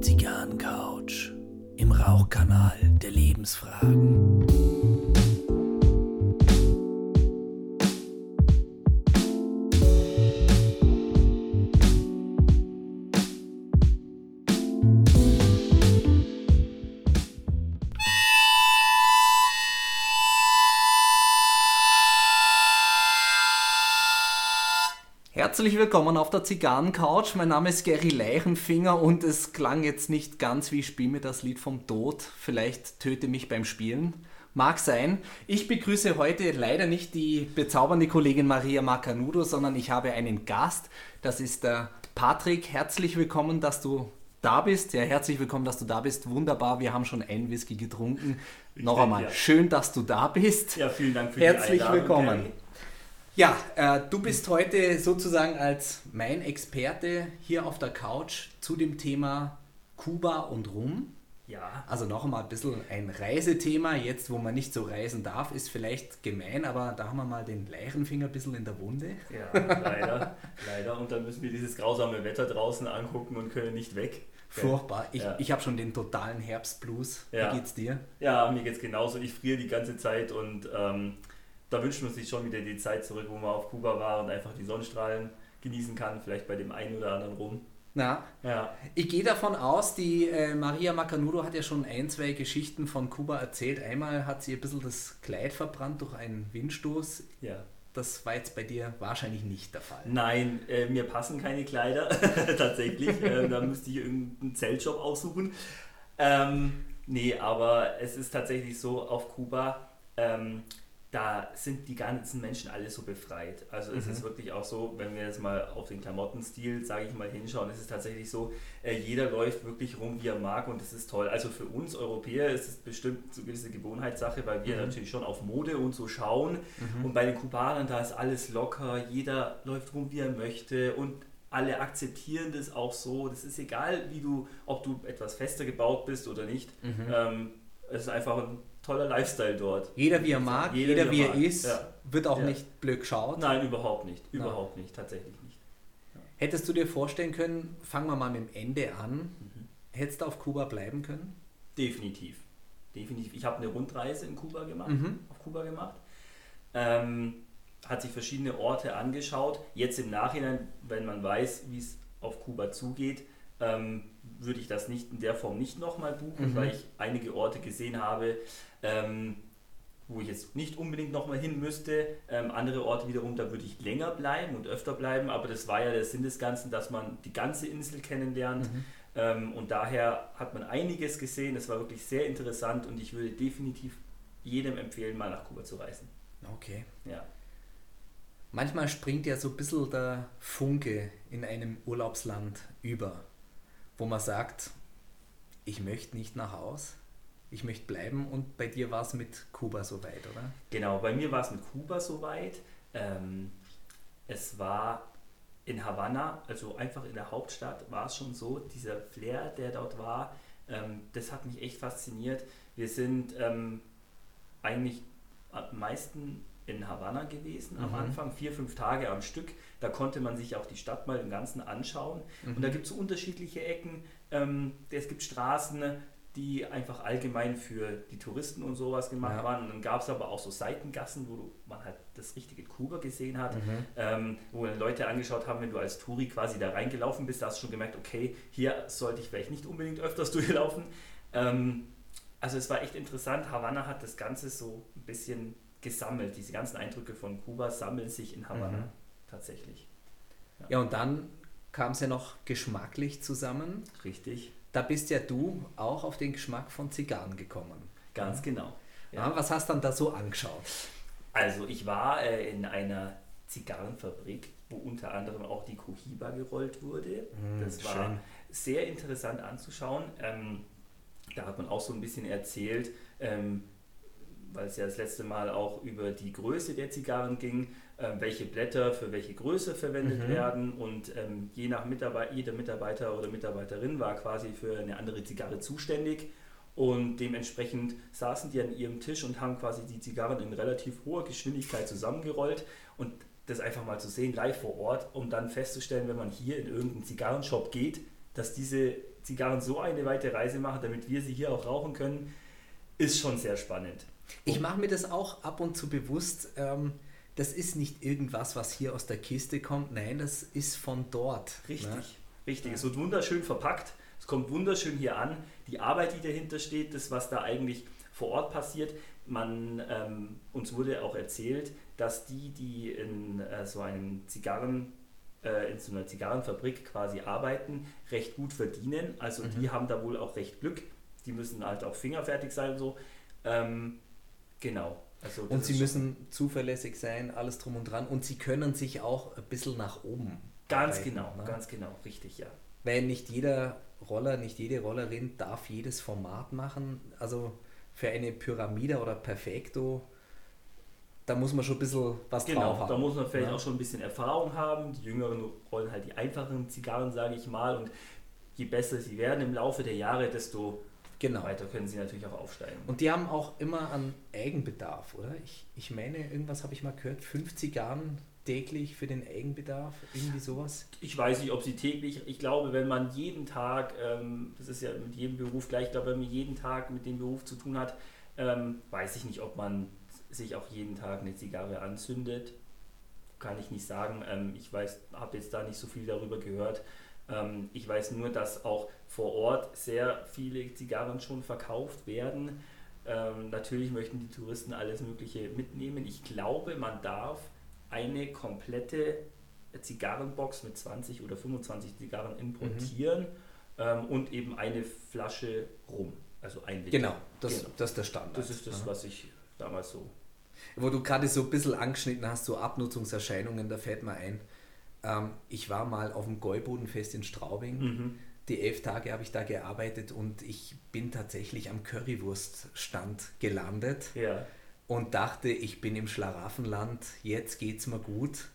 Zigarrencouch im Rauchkanal der Lebensfragen. Willkommen auf der Zigarrencouch. Mein Name ist Gary Leichenfinger und es klang jetzt nicht ganz wie Spiel mir das Lied vom Tod. Vielleicht töte mich beim Spielen. Mag sein. Ich begrüße heute leider nicht die bezaubernde Kollegin Maria Macanudo, sondern ich habe einen Gast. Das ist der Patrick. Herzlich willkommen, dass du da bist. Ja, herzlich willkommen, dass du da bist. Wunderbar, wir haben schon einen Whisky getrunken. Noch einmal, ja. schön, dass du da bist. Ja, vielen Dank für Herzlich die Einladung. willkommen. Gary. Ja, äh, du bist heute sozusagen als mein Experte hier auf der Couch zu dem Thema Kuba und Rum. Ja, Also noch einmal ein bisschen ein Reisethema. Jetzt, wo man nicht so reisen darf, ist vielleicht gemein, aber da haben wir mal den Leichenfinger ein bisschen in der Wunde. ja, leider, leider. Und dann müssen wir dieses grausame Wetter draußen angucken und können nicht weg. Furchtbar. Ich, Ja. ich habe schon den totalen Herbstblues. Ja. Wie geht's dir? Ja, mir geht's genauso. Ich friere die ganze Zeit und ähm, da wünscht man sich schon wieder die Zeit zurück, wo man auf Kuba war und einfach die Sonnenstrahlen genießen kann, vielleicht bei dem einen oder anderen rum. Na, Ja, ich gehe davon aus, die äh, Maria Macanudo hat ja schon ein, zwei Geschichten von Kuba erzählt. Einmal hat sie ein bisschen das Kleid verbrannt durch einen Windstoß. ja. Das war jetzt bei dir wahrscheinlich nicht der Fall. Nein, äh, mir passen keine Kleider, tatsächlich. äh, da müsste ich irgendeinen Zeltjob aussuchen. Ähm, nee, aber es ist tatsächlich so, auf Kuba, ähm, da sind die ganzen Menschen alle so befreit. Also es ist wirklich auch so, wenn wir jetzt mal auf den Klamottenstil, sage ich mal, hinschauen, es ist tatsächlich so, äh, jeder läuft wirklich rum, wie er mag und das ist toll. Also für uns Europäer ist es bestimmt so eine gewisse Gewohnheitssache, weil wir natürlich schon auf Mode und so schauen. Und bei den Kubanern, da ist alles locker, jeder läuft rum, wie er möchte und alle akzeptieren das auch so. Das ist egal, wie du, ob du etwas fester gebaut bist oder nicht. Ähm, es ist einfach ein toller Lifestyle dort. Jeder wie er mag, jeder, wie er mag. ist, Ja. wird auch Ja. nicht blöd geschaut. Nein, überhaupt nicht. Überhaupt nicht, tatsächlich nicht. Hättest du dir vorstellen können, fangen wir mal mit dem Ende an, Mhm. hättest du auf Kuba bleiben können? Definitiv. Definitiv. Ich habe eine Rundreise in Kuba gemacht, Mhm. auf Kuba gemacht. Ähm, hat sich verschiedene Orte angeschaut. Jetzt im Nachhinein, wenn man weiß, wie es auf Kuba zugeht, ähm, würde ich das nicht in der Form nicht nochmal buchen, Mhm. weil ich einige Orte gesehen habe, ähm, wo ich jetzt nicht unbedingt nochmal hin müsste. Ähm, andere Orte wiederum, da würde ich länger bleiben und öfter bleiben, aber das war ja der Sinn des Ganzen, dass man die ganze Insel kennenlernt. Ähm, und daher hat man einiges gesehen. Es war wirklich sehr interessant und ich würde definitiv jedem empfehlen, mal nach Kuba zu reisen. Okay. Ja. Manchmal springt ja so ein bisschen der Funke in einem Urlaubsland über, wo man sagt, ich möchte nicht nach Haus, ich möchte bleiben und bei dir war es mit Kuba soweit, oder? Genau, bei mir war es mit Kuba soweit. Ähm, es war in Havanna, also einfach in der Hauptstadt, war es schon so, dieser Flair, der dort war, ähm, das hat mich echt fasziniert. Wir sind ähm, eigentlich am meisten in Havanna gewesen am Mhm. Anfang, vier, fünf Tage am Stück. Da konnte man sich auch die Stadt mal im Ganzen anschauen. Und da gibt es so unterschiedliche Ecken. Ähm, es gibt Straßen, die einfach allgemein für die Touristen und sowas gemacht Ja. waren. Und dann gab es aber auch so Seitengassen, wo man halt das richtige Kuba gesehen hat, Mhm. ähm, wo Leute angeschaut haben, wenn du als Touri quasi da reingelaufen bist, da hast du schon gemerkt, okay, hier sollte ich vielleicht nicht unbedingt öfters durchlaufen. Ähm, also es war echt interessant. Havanna hat das Ganze so ein bisschen gesammelt. Diese ganzen Eindrücke von Kuba sammeln sich in Havanna Mhm. tatsächlich. Ja, und dann kam es ja noch geschmacklich zusammen. Richtig, Da bist ja du auch auf den Geschmack von Zigarren gekommen. ganz genau. Ja. was hast du dann da so angeschaut? Also ich war äh, in einer Zigarrenfabrik, wo unter anderem auch die Cohiba gerollt wurde. Mm, das war schön. sehr interessant anzuschauen. Ähm, da hat man auch so ein bisschen erzählt, ähm, weil es ja das letzte Mal auch über die Größe der Zigarren ging, ähm, welche Blätter für welche Größe verwendet Mhm. werden und ähm, je nach Mitarbeiter, jeder Mitarbeiter oder Mitarbeiterin war quasi für eine andere Zigarre zuständig und dementsprechend saßen die an ihrem Tisch und haben quasi die Zigarren in relativ hoher Geschwindigkeit zusammengerollt und das einfach mal zu sehen live vor Ort, um dann festzustellen, wenn man hier in irgendeinen Zigarrenshop geht, dass diese Zigarren so eine weite Reise machen, damit wir sie hier auch rauchen können, ist schon sehr spannend. Ich mache mir das auch ab und zu bewusst. Ähm, das ist nicht irgendwas, was hier aus der Kiste kommt. Nein, das ist von dort. Richtig, ne? richtig. Es wird wunderschön verpackt. Es kommt wunderschön hier an. Die Arbeit, die dahinter steht, das, was da eigentlich vor Ort passiert. Man, ähm, uns wurde auch erzählt, dass die, die in äh, so einem Zigarren äh, in so einer Zigarrenfabrik quasi arbeiten, recht gut verdienen. Also mhm. die haben da wohl auch recht Glück. Die müssen halt auch fingerfertig sein und so. Ähm, genau. Also und sie müssen zuverlässig sein, alles drum und dran. Und sie können sich auch ein bisschen nach oben. Ganz arbeiten, genau, ne? ganz genau, richtig, ja. Weil nicht jeder Roller, nicht jede Rollerin darf jedes Format machen. Also für eine Pyramide oder Perfecto da muss man schon ein bisschen was genau, drauf haben. Da muss man vielleicht ja. auch schon ein bisschen Erfahrung haben. Die Jüngeren rollen halt die einfachen Zigarren, sage ich mal. Und je besser sie werden im Laufe der Jahre, desto genau. weiter können sie natürlich auch aufsteigen. Und die haben auch immer an Eigenbedarf, oder? Ich, ich meine, irgendwas habe ich mal gehört, fünf Zigarren täglich für den Eigenbedarf, irgendwie sowas? Ich weiß nicht, ob sie täglich, ich glaube, wenn man jeden Tag, ähm, das ist ja mit jedem Beruf gleich, ich glaube, wenn man jeden Tag mit dem Beruf zu tun hat, ähm, weiß ich nicht, ob man sich auch jeden Tag eine Zigarre anzündet, kann ich nicht sagen. Ähm, ich weiß, habe jetzt da nicht so viel darüber gehört. Ähm, ich weiß nur, dass auch vor Ort sehr viele Zigarren schon verkauft werden. Ähm, natürlich möchten die Touristen alles Mögliche mitnehmen. Ich glaube, man darf eine komplette Zigarrenbox mit 20 oder 25 Zigarren importieren mhm. ähm, und eben eine Flasche rum. Also ein Liter. Genau, das, genau. das ist der Standard. Das ist das, was ich damals so wo du gerade so ein bisschen angeschnitten hast, so Abnutzungserscheinungen, da fällt mir ein. Ähm, ich war mal auf dem Gäubodenfest in Straubing. Mhm. Die elf Tage habe ich da gearbeitet und ich bin tatsächlich am Currywurststand gelandet ja. und dachte, ich bin im Schlaraffenland, jetzt geht's mir gut.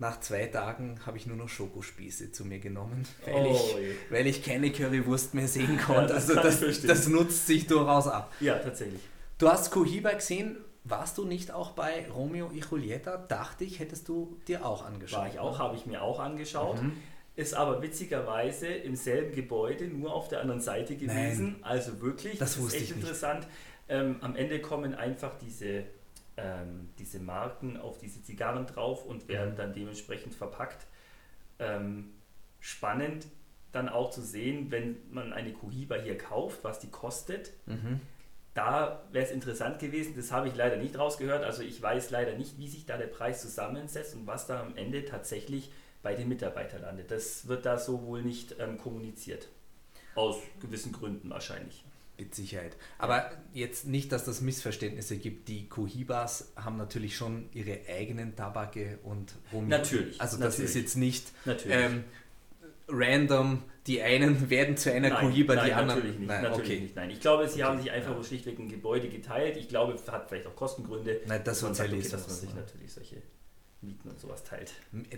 Nach zwei Tagen habe ich nur noch Schokospieße zu mir genommen, weil, oh, ich, weil ich keine Currywurst mehr sehen konnte. Ja, das also das, das nutzt sich durchaus ab. Ja, tatsächlich. Du hast Cohiba gesehen. Warst du nicht auch bei Romeo y Julieta? Dachte ich, hättest du dir auch angeschaut. War ich auch, habe ich mir auch angeschaut. Mhm. Ist aber witzigerweise im selben Gebäude, nur auf der anderen Seite gewesen. Nein, also wirklich, das, das ist echt interessant. Ähm, am Ende kommen einfach diese, ähm, diese Marken auf diese Zigarren drauf und werden mhm. dann dementsprechend verpackt. Ähm, spannend dann auch zu sehen, wenn man eine Cohiba hier kauft, was die kostet. Mhm da wäre es interessant gewesen, das habe ich leider nicht rausgehört. Also ich weiß leider nicht, wie sich da der Preis zusammensetzt und was da am Ende tatsächlich bei den Mitarbeitern landet. Das wird da so wohl nicht ähm, kommuniziert. Aus gewissen Gründen wahrscheinlich. Mit Sicherheit. Aber jetzt nicht, dass das Missverständnisse gibt. Die Cohibas haben natürlich schon ihre eigenen Tabake und Rum. Natürlich. Also das natürlich. ist jetzt nicht ähm, random die einen werden zu einer nein, Cohiba, die anderen. Natürlich nicht. Nein, natürlich okay. nicht. Nein. Ich glaube, sie okay. haben sich einfach ja. schlichtweg ein Gebäude geteilt. Ich glaube, es hat vielleicht auch Kostengründe. Nein, das Sozialismus. Sagt, okay, dass man sich natürlich solche Mieten und sowas teilt.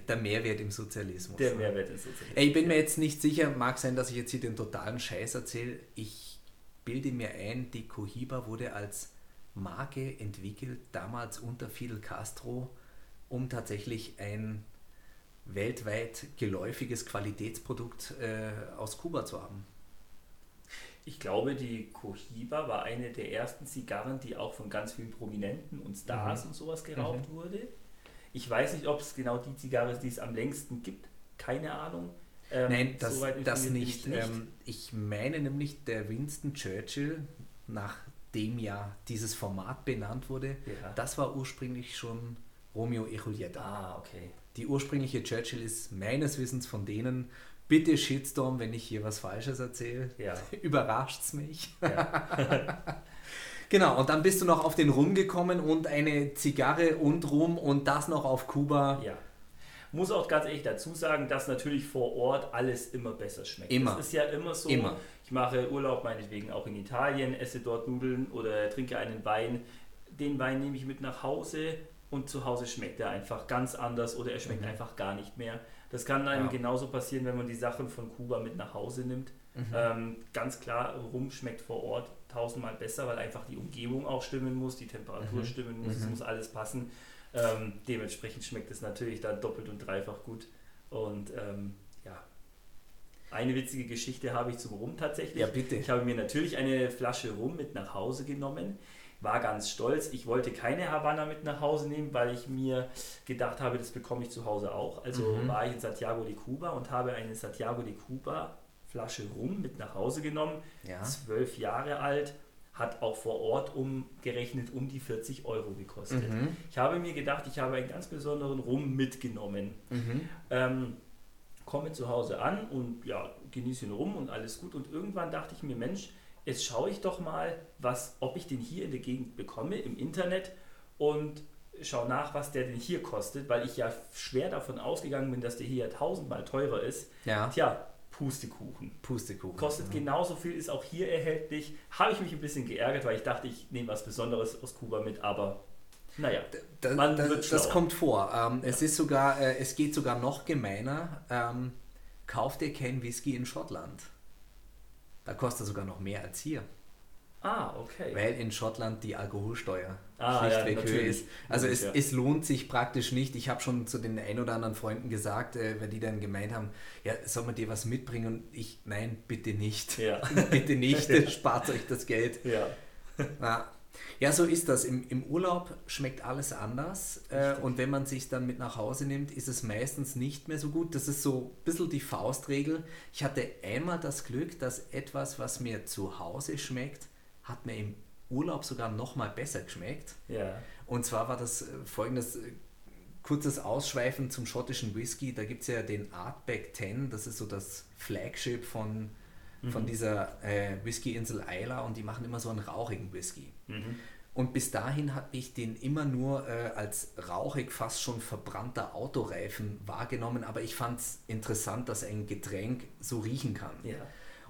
Der Mehrwert im Sozialismus. Der Mehrwert im Sozialismus. Ich bin mir jetzt nicht sicher, mag sein, dass ich jetzt hier den totalen Scheiß erzähle. Ich bilde mir ein, die Cohiba wurde als Marke entwickelt, damals unter Fidel Castro, um tatsächlich ein weltweit geläufiges Qualitätsprodukt äh, aus Kuba zu haben. Ich glaube, die Cohiba war eine der ersten Zigarren, die auch von ganz vielen Prominenten und Stars mhm. und sowas geraucht mhm. wurde. Ich weiß nicht, ob es genau die Zigarre ist, die es am längsten gibt. Keine Ahnung. Ähm, Nein, das, das nicht. nicht. Ähm, ich meine nämlich, der Winston Churchill, nach dem ja dieses Format benannt wurde, ja. das war ursprünglich schon Romeo e Julieta. Ah, okay. Die ursprüngliche Churchill ist meines Wissens von denen, bitte Shitstorm, wenn ich hier was Falsches erzähle. Ja. Überrascht es mich. Ja. genau, und dann bist du noch auf den Rum gekommen und eine Zigarre und Rum und das noch auf Kuba. Ja. Muss auch ganz ehrlich dazu sagen, dass natürlich vor Ort alles immer besser schmeckt. Immer. Das ist ja immer so. Immer. Ich mache Urlaub meinetwegen auch in Italien, esse dort Nudeln oder trinke einen Wein. Den Wein nehme ich mit nach Hause, und zu Hause schmeckt er einfach ganz anders oder er schmeckt mhm. einfach gar nicht mehr. Das kann einem ja. genauso passieren, wenn man die Sachen von Kuba mit nach Hause nimmt. Mhm. Ähm, ganz klar, Rum schmeckt vor Ort tausendmal besser, weil einfach die Umgebung auch stimmen muss, die Temperatur mhm. stimmen muss, es mhm. muss alles passen. Ähm, dementsprechend schmeckt es natürlich dann doppelt und dreifach gut. Und ähm, ja. Eine witzige Geschichte habe ich zum Rum tatsächlich. Ja, bitte. Ich habe mir natürlich eine Flasche Rum mit nach Hause genommen, war ganz stolz. Ich wollte keine Havanna mit nach Hause nehmen, weil ich mir gedacht habe, das bekomme ich zu Hause auch. Also Mhm. war ich in Santiago de Cuba und habe eine Santiago de Cuba Flasche Rum mit nach Hause genommen. Ja. Zwölf Jahre alt, hat auch vor Ort umgerechnet um die 40 Euro gekostet. Mhm. Ich habe mir gedacht, ich habe einen ganz besonderen Rum mitgenommen. Mhm. Ähm, komme zu Hause an und ja, genieße ihn rum und alles gut. Und irgendwann dachte ich mir, Mensch, jetzt schaue ich doch mal, was, ob ich den hier in der Gegend bekomme im Internet und schaue nach, was der denn hier kostet, weil ich ja schwer davon ausgegangen bin, dass der hier tausendmal teurer ist. Ja. Tja, Pustekuchen. Pustekuchen. Kostet genauso viel, ist auch hier erhältlich. Habe ich mich ein bisschen geärgert, weil ich dachte, ich nehme was Besonderes aus Kuba mit, aber naja. Da, Man da, das kommt vor. Ähm, Es ist sogar, äh, es geht sogar noch gemeiner. Ähm, kauft ihr kein Whisky in Schottland? Da kostet er sogar noch mehr als hier. Ah, okay. Weil in Schottland die Alkoholsteuer Ah, ja, schlichtweg höher natürlich. ist. Also es, Ja. es lohnt sich praktisch nicht. Ich habe schon zu den ein oder anderen Freunden gesagt, äh, weil die dann gemeint haben, ja, soll man dir was mitbringen? Und ich, nein, bitte nicht. Ja. bitte nicht, spart euch das Geld. Ja. Ja. Ja, so ist das. Im, Im Urlaub schmeckt alles anders. Äh, und wenn man sich dann mit nach Hause nimmt, ist es meistens nicht mehr so gut. Das ist so ein bisschen die Faustregel. Ich hatte einmal das Glück, dass etwas, was mir zu Hause schmeckt, hat mir im Urlaub sogar noch mal besser geschmeckt. Ja. Und zwar war das äh, folgendes äh, kurzes Ausschweifen zum schottischen Whisky. Da gibt es ja den Artback 10, das ist so das Flagship von, von dieser äh, Whisky-Insel Isla und die machen immer so einen rauchigen Whisky. Mhm. Und bis dahin habe ich den immer nur äh, als rauchig, fast schon verbrannter Autoreifen wahrgenommen, aber ich fand es interessant, dass ein Getränk so riechen kann. Ja.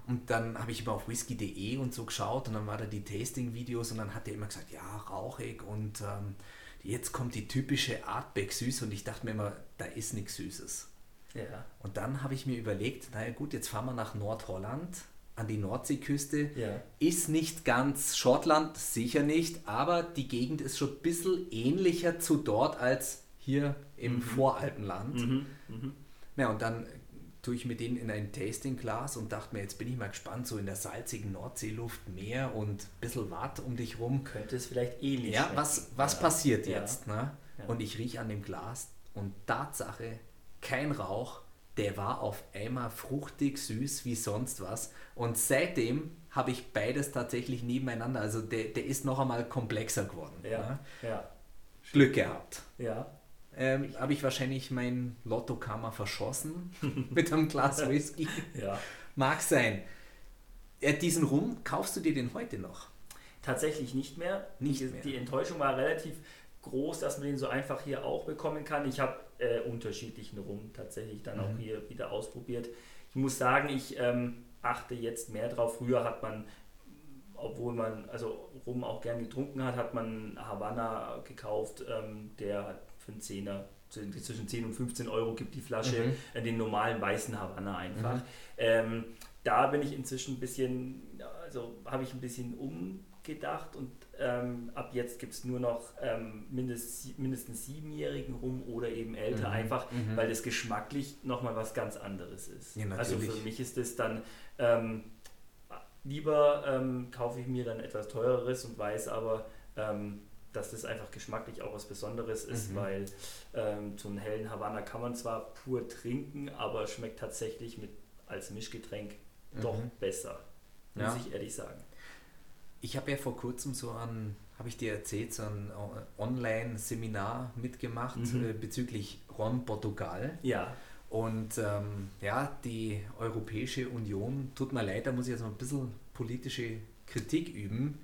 Und dann habe ich immer auf whisky.de und so geschaut und dann war da die Tasting-Videos und dann hat er immer gesagt, ja, rauchig und ähm, jetzt kommt die typische Artback süß und ich dachte mir immer, da ist nichts Süßes. Ja. Und dann habe ich mir überlegt, naja gut, jetzt fahren wir nach Nordholland an die Nordseeküste. Ja. Ist nicht ganz Schottland, sicher nicht, aber die Gegend ist schon ein bisschen ähnlicher zu dort als hier im Voralpenland. Mhm. Mhm. Ja, und dann tue ich mit denen in ein Tastingglas und dachte mir, jetzt bin ich mal gespannt, so in der salzigen Nordseeluft Meer und ein bisschen Watt um dich rum. Könnte es vielleicht ähnlich Ja, schmecken. was, was Ja. passiert Ja. jetzt? Ne? Ja. Und ich rieche an dem Glas und Tatsache, kein Rauch, der war auf einmal fruchtig, süß wie sonst was. Und seitdem habe ich beides tatsächlich nebeneinander. Also der, der ist noch einmal komplexer geworden. Ja. Ne? Ja. Glück gehabt. Ja. Ähm, habe ich wahrscheinlich mein Lottokammer verschossen mit einem Glas Whisky. Ja. Mag sein. Äh, diesen Rum, kaufst du dir den heute noch? Tatsächlich nicht mehr. Nicht die, mehr. die Enttäuschung war relativ groß, dass man den so einfach hier auch bekommen kann. Ich habe äh, unterschiedlichen Rum tatsächlich dann Mhm. auch hier wieder ausprobiert. Ich muss sagen, ich ähm, achte jetzt mehr drauf. Früher hat man, obwohl man also Rum auch gern getrunken hat, hat man Havanna gekauft, ähm, der hat für einen Zehner zwischen zwischen 10 und 15 Euro gibt die Flasche, Mhm. äh, den normalen weißen Havanna einfach. Ähm, da bin ich inzwischen ein bisschen, also habe ich ein bisschen umgedacht und ähm, ab jetzt gibt es nur noch ähm, mindest, mindestens siebenjährigen rum oder eben älter, Mhm, einfach mhm. weil das geschmacklich nochmal was ganz anderes ist. Ja, also für mich ist es dann ähm, lieber ähm, kaufe ich mir dann etwas teureres und weiß aber, ähm, dass das einfach geschmacklich auch was Besonderes ist, Mhm. weil ähm, so einen hellen Havanna kann man zwar pur trinken, aber schmeckt tatsächlich mit als Mischgetränk doch Mhm. besser, muss Ja. ich ehrlich sagen. Ich habe ja vor kurzem so ein, habe ich dir erzählt, so ein Online-Seminar mitgemacht Mhm. äh, bezüglich Ron Portugal. Ja, Und ähm, ja, die Europäische Union, tut mir leid, da muss ich jetzt mal ein bisschen politische Kritik üben,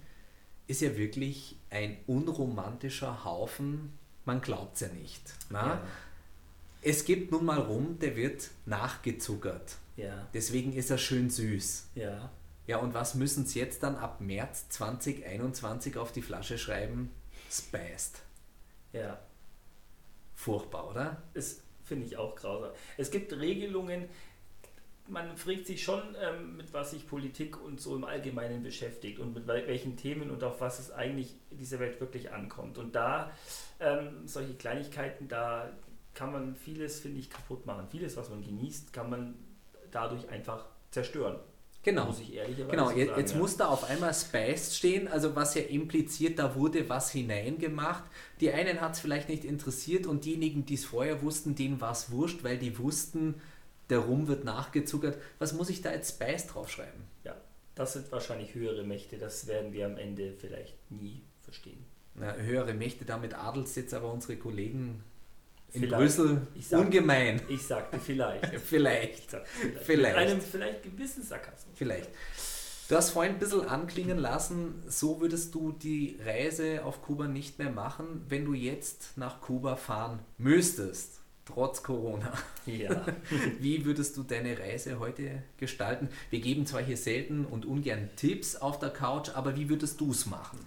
ist ja wirklich ein unromantischer Haufen, man glaubt es ja nicht. Na? ja, Es gibt nun mal rum, der wird nachgezuckert. ja, Deswegen ist er schön süß. ja. Ja, und was müssen sie jetzt dann ab März 2021 auf die Flasche schreiben? Spiced. ja. Furchtbar, oder? Das finde ich auch grausam. Es gibt Regelungen, man fragt sich schon, ähm, mit was sich Politik und so im Allgemeinen beschäftigt und mit wel- welchen Themen und auf was es eigentlich in dieser Welt wirklich ankommt. Und da ähm, solche Kleinigkeiten, da kann man vieles, finde ich, kaputt machen. Vieles, was man genießt, kann man dadurch einfach zerstören. Genau. Muss ich ehrlicherweise Genau, jetzt, sagen, jetzt ja. muss da auf einmal Spaced stehen, also was ja impliziert, da wurde was hineingemacht. Die einen hat es vielleicht nicht interessiert und diejenigen, die es vorher wussten, denen war es wurscht, weil die wussten, der Rum wird nachgezuckert. Was muss ich da jetzt Spaced draufschreiben? Ja, das sind wahrscheinlich höhere Mächte, das werden wir am Ende vielleicht nie verstehen. Na, höhere Mächte, damit adelst jetzt aber unsere Kollegen in Vielleicht. Brüssel Ich sag- ungemein. Ich sagte vielleicht. Vielleicht. Ich sagte vielleicht. Vielleicht. Mit einem vielleicht gewissen Sarkasmus. Vielleicht. Du hast vorhin ein bisschen anklingen lassen, so würdest du die Reise auf Kuba nicht mehr machen, wenn du jetzt nach Kuba fahren müsstest, trotz Corona. Ja. Wie würdest du deine Reise heute gestalten? Wir geben zwar hier selten und ungern Tipps auf der Couch, aber wie würdest du es machen?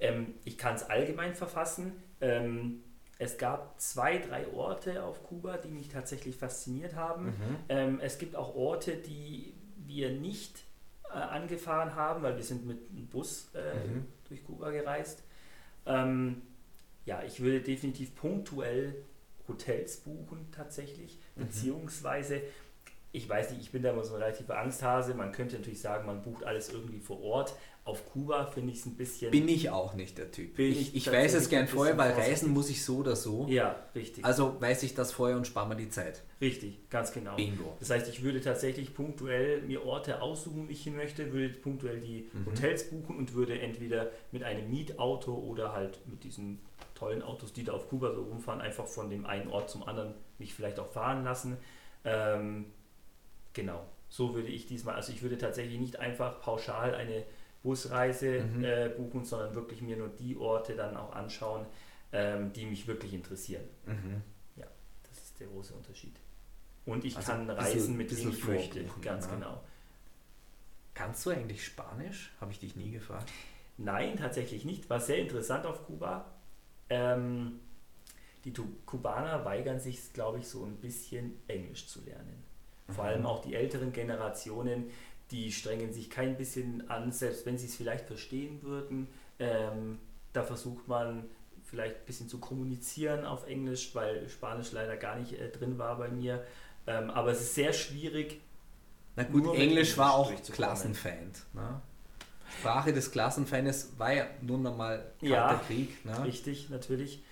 Ähm, ich kann es allgemein verfassen. Ähm, es gab zwei, drei Orte auf Kuba, die mich tatsächlich fasziniert haben. Ähm, es gibt auch Orte, die wir nicht äh, angefahren haben, weil wir sind mit einem Bus äh, durch Kuba gereist. Ähm, ja, ich würde definitiv punktuell Hotels buchen tatsächlich, beziehungsweise ich weiß nicht, ich bin da immer so ein relativer Angsthase. Man könnte natürlich sagen, man bucht alles irgendwie vor Ort. Auf Kuba finde ich es ein bisschen. Bin ich auch nicht der Typ. Ich, ich weiß es gern vorher, weil reisen muss ich so oder so. ja, richtig. Also weiß ich das vorher und spare mir die Zeit. richtig, ganz genau. Bingo. Das heißt, ich würde tatsächlich punktuell mir Orte aussuchen, wie ich hin möchte, würde punktuell die Mhm. Hotels buchen und würde entweder mit einem Mietauto oder halt mit diesen tollen Autos, die da auf Kuba so rumfahren, einfach von dem einen Ort zum anderen mich vielleicht auch fahren lassen. Ähm, genau, so würde ich diesmal, also ich würde tatsächlich nicht einfach pauschal eine Busreise Mhm. äh, buchen, sondern wirklich mir nur die Orte dann auch anschauen, ähm, die mich wirklich interessieren. Mhm. Das ist der große Unterschied. Und ich Also kann reisen bisschen- mit bisschen wem ich möchte. Ganz ja. genau. Kannst du eigentlich Spanisch? Habe ich dich nie gefragt. Nein, tatsächlich nicht. War sehr interessant auf Kuba. Ähm, die Kubaner weigern sich, glaube ich, so ein bisschen Englisch zu lernen. Vor allem auch die älteren Generationen, die strengen sich kein bisschen an, selbst wenn sie es vielleicht verstehen würden. Ähm, da versucht man vielleicht ein bisschen zu kommunizieren auf Englisch, weil Spanisch leider gar nicht äh, drin war bei mir. Ähm, aber es ist sehr schwierig, Na gut, mit Englisch war Englisch auch. Klassenfeind. Ne? Sprache des Klassenfeindes war ja nun einmal kalter Ja, Krieg. Ne? richtig, natürlich.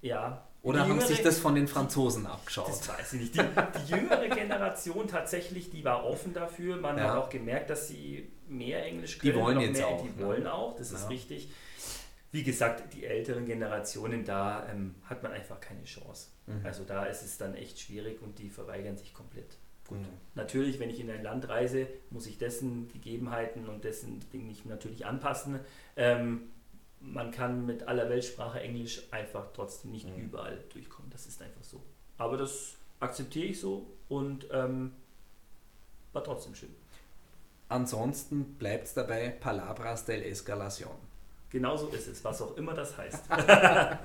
Ja. Oder Die haben sich das von den Franzosen abgeschaut? Das weiß ich nicht. Die, die jüngere Generation tatsächlich, die war offen dafür. Man Ja. hat auch gemerkt, dass sie mehr Englisch Die können. wollen noch jetzt mehr, auch, Die ne? wollen auch, das Ja. ist richtig. Wie gesagt, die älteren Generationen, da ähm, hat man einfach keine Chance. Mhm. Also da ist es dann echt schwierig und die verweigern sich komplett. Mhm. Natürlich, wenn ich in ein Land reise, muss ich dessen Gegebenheiten und dessen Dinge mich natürlich anpassen. Ähm, man kann mit aller Weltsprache Englisch einfach trotzdem nicht Mhm. überall durchkommen. Das ist einfach so. Aber das akzeptiere ich so und ähm, war trotzdem schön. Ansonsten bleibt es dabei Palabras del Escalación. Genauso ist es, was auch immer das heißt.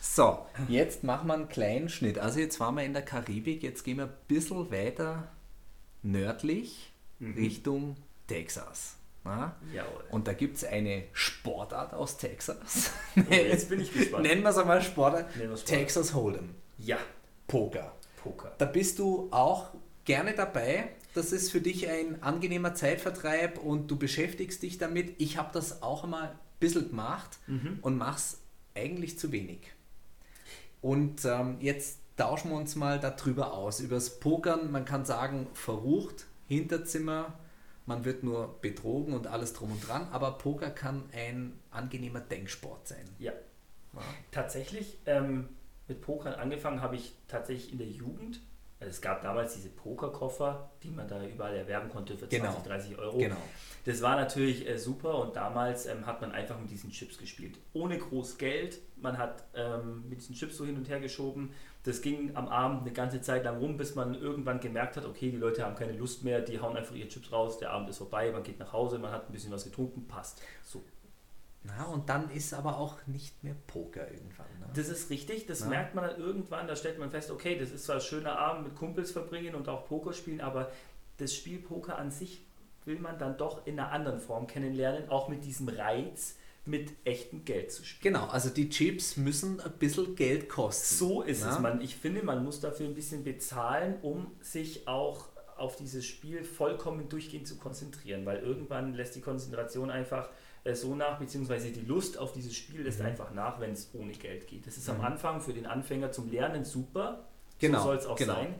So, jetzt machen wir einen kleinen Schnitt. Also jetzt waren wir in der Karibik, jetzt gehen wir ein bisschen weiter nördlich Mhm. Richtung Texas. Na? Jawohl. Und da gibt es eine Sportart aus Texas. Oh, jetzt bin ich gespannt. Nennen wir es einmal Sportart. Nennen wir's Sport. Texas Hold'em. Ja, Poker. Poker. Da bist du auch gerne dabei. Das ist für dich ein angenehmer Zeitvertreib und du beschäftigst dich damit. Ich habe das auch einmal ein bisschen gemacht Mhm. und mach's eigentlich zu wenig. Und ähm, jetzt tauschen wir uns mal darüber aus. Übers Pokern, man kann sagen, verrucht, Hinterzimmer, man wird nur betrogen und alles drum und dran, aber Poker kann ein angenehmer Denksport sein. Ja. Ja. Tatsächlich, ähm, mit Pokern angefangen habe ich tatsächlich in der Jugend. Also es gab damals diese Pokerkoffer, die man da überall erwerben konnte für 20, Genau. 30 Euro. Genau. Das war natürlich äh, super und damals ähm, hat man einfach mit diesen Chips gespielt. Ohne groß Geld. Man hat ähm, mit diesen Chips so hin und her geschoben. Das ging am Abend eine ganze Zeit lang rum, bis man irgendwann gemerkt hat, okay, die Leute haben keine Lust mehr, die hauen einfach ihre Chips raus, der Abend ist vorbei, man geht nach Hause, man hat ein bisschen was getrunken, passt. So. Na, und dann ist aber auch nicht mehr Poker irgendwann. Ne? Das ist richtig, das Ja. merkt man dann irgendwann, da stellt man fest, okay, das ist zwar ein schöner Abend mit Kumpels verbringen und auch Poker spielen, aber das Spiel Poker an sich will man dann doch in einer anderen Form kennenlernen, auch mit diesem Reiz, mit echtem Geld zu spielen. Genau, also die Chips müssen ein bisschen Geld kosten. So ist Na? es. Man, ich finde, man muss dafür ein bisschen bezahlen, um sich auch auf dieses Spiel vollkommen durchgehend zu konzentrieren, weil irgendwann lässt die Konzentration einfach äh, so nach, beziehungsweise die Lust auf dieses Spiel lässt Mhm. einfach nach, wenn es ohne Geld geht. Das ist am Anfang für den Anfänger zum Lernen super, Genau, so soll es auch genau. sein,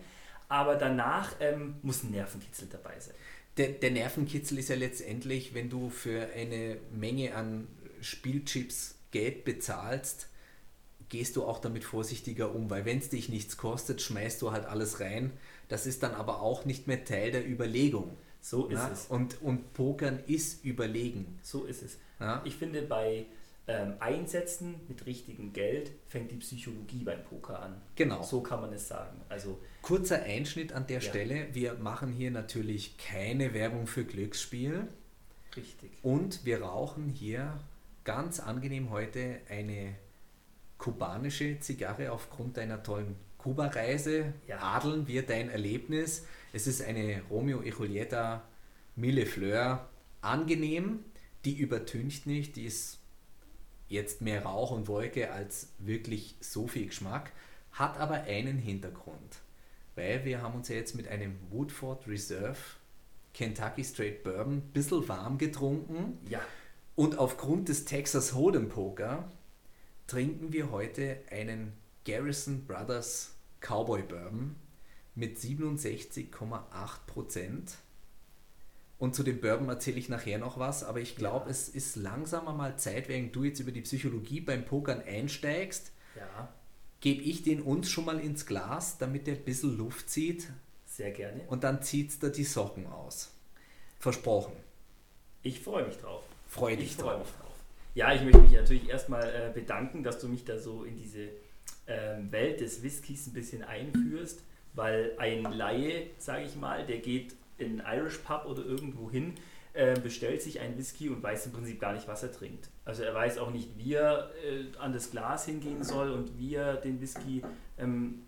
aber danach ähm, muss ein Nervenkitzel dabei sein. Der, der Nervenkitzel ist ja letztendlich, wenn du für eine Menge an Spielchips Geld bezahlst, gehst du auch damit vorsichtiger um, weil wenn es dich nichts kostet, schmeißt du halt alles rein. Das ist dann aber auch nicht mehr Teil der Überlegung. So ist na? es. Und, und Pokern ist Überlegen. So ist es. Ja. Ich finde, bei ähm, Einsätzen mit richtigem Geld fängt die Psychologie beim Poker an. Genau. So kann man es sagen. Also Kurzer Einschnitt an der Ja. Stelle. Wir machen hier natürlich keine Werbung für Glücksspiel richtig. und wir rauchen hier ganz angenehm heute eine kubanische Zigarre aufgrund deiner tollen Kuba-Reise. Ja. Adeln wir dein Erlebnis. Es ist eine Romeo y Julieta Mille Fleur. Angenehm, die übertüncht nicht, die ist jetzt mehr Rauch und Wolke als wirklich so viel Geschmack, hat aber einen Hintergrund. Weil wir haben uns ja jetzt mit einem Woodford Reserve Kentucky Straight Bourbon ein bisschen warm getrunken. Ja, Und aufgrund des Texas Hold'em Poker trinken wir heute einen Garrison Brothers Cowboy Bourbon mit 67,8 Prozent. Und zu dem Bourbon erzähle ich nachher noch was, aber ich glaube, Ja. es ist langsam einmal Zeit, während du jetzt über die Psychologie beim Pokern einsteigst, ja, gebe ich den uns schon mal ins Glas, damit der ein bisschen Luft zieht sehr gerne. und dann zieht da die Socken aus. Versprochen. Ich freue mich drauf. Freu dich Ich freue drauf. mich drauf. Ja, ich möchte mich natürlich erstmal äh, bedanken, dass du mich da so in diese ähm, Welt des Whiskys ein bisschen einführst, weil ein Laie, sage ich mal, der geht in einen Irish Pub oder irgendwo hin, äh, bestellt sich einen Whisky und weiß im Prinzip gar nicht, was er trinkt. Also er weiß auch nicht, wie er äh, an das Glas hingehen soll und wie er den Whisky ähm,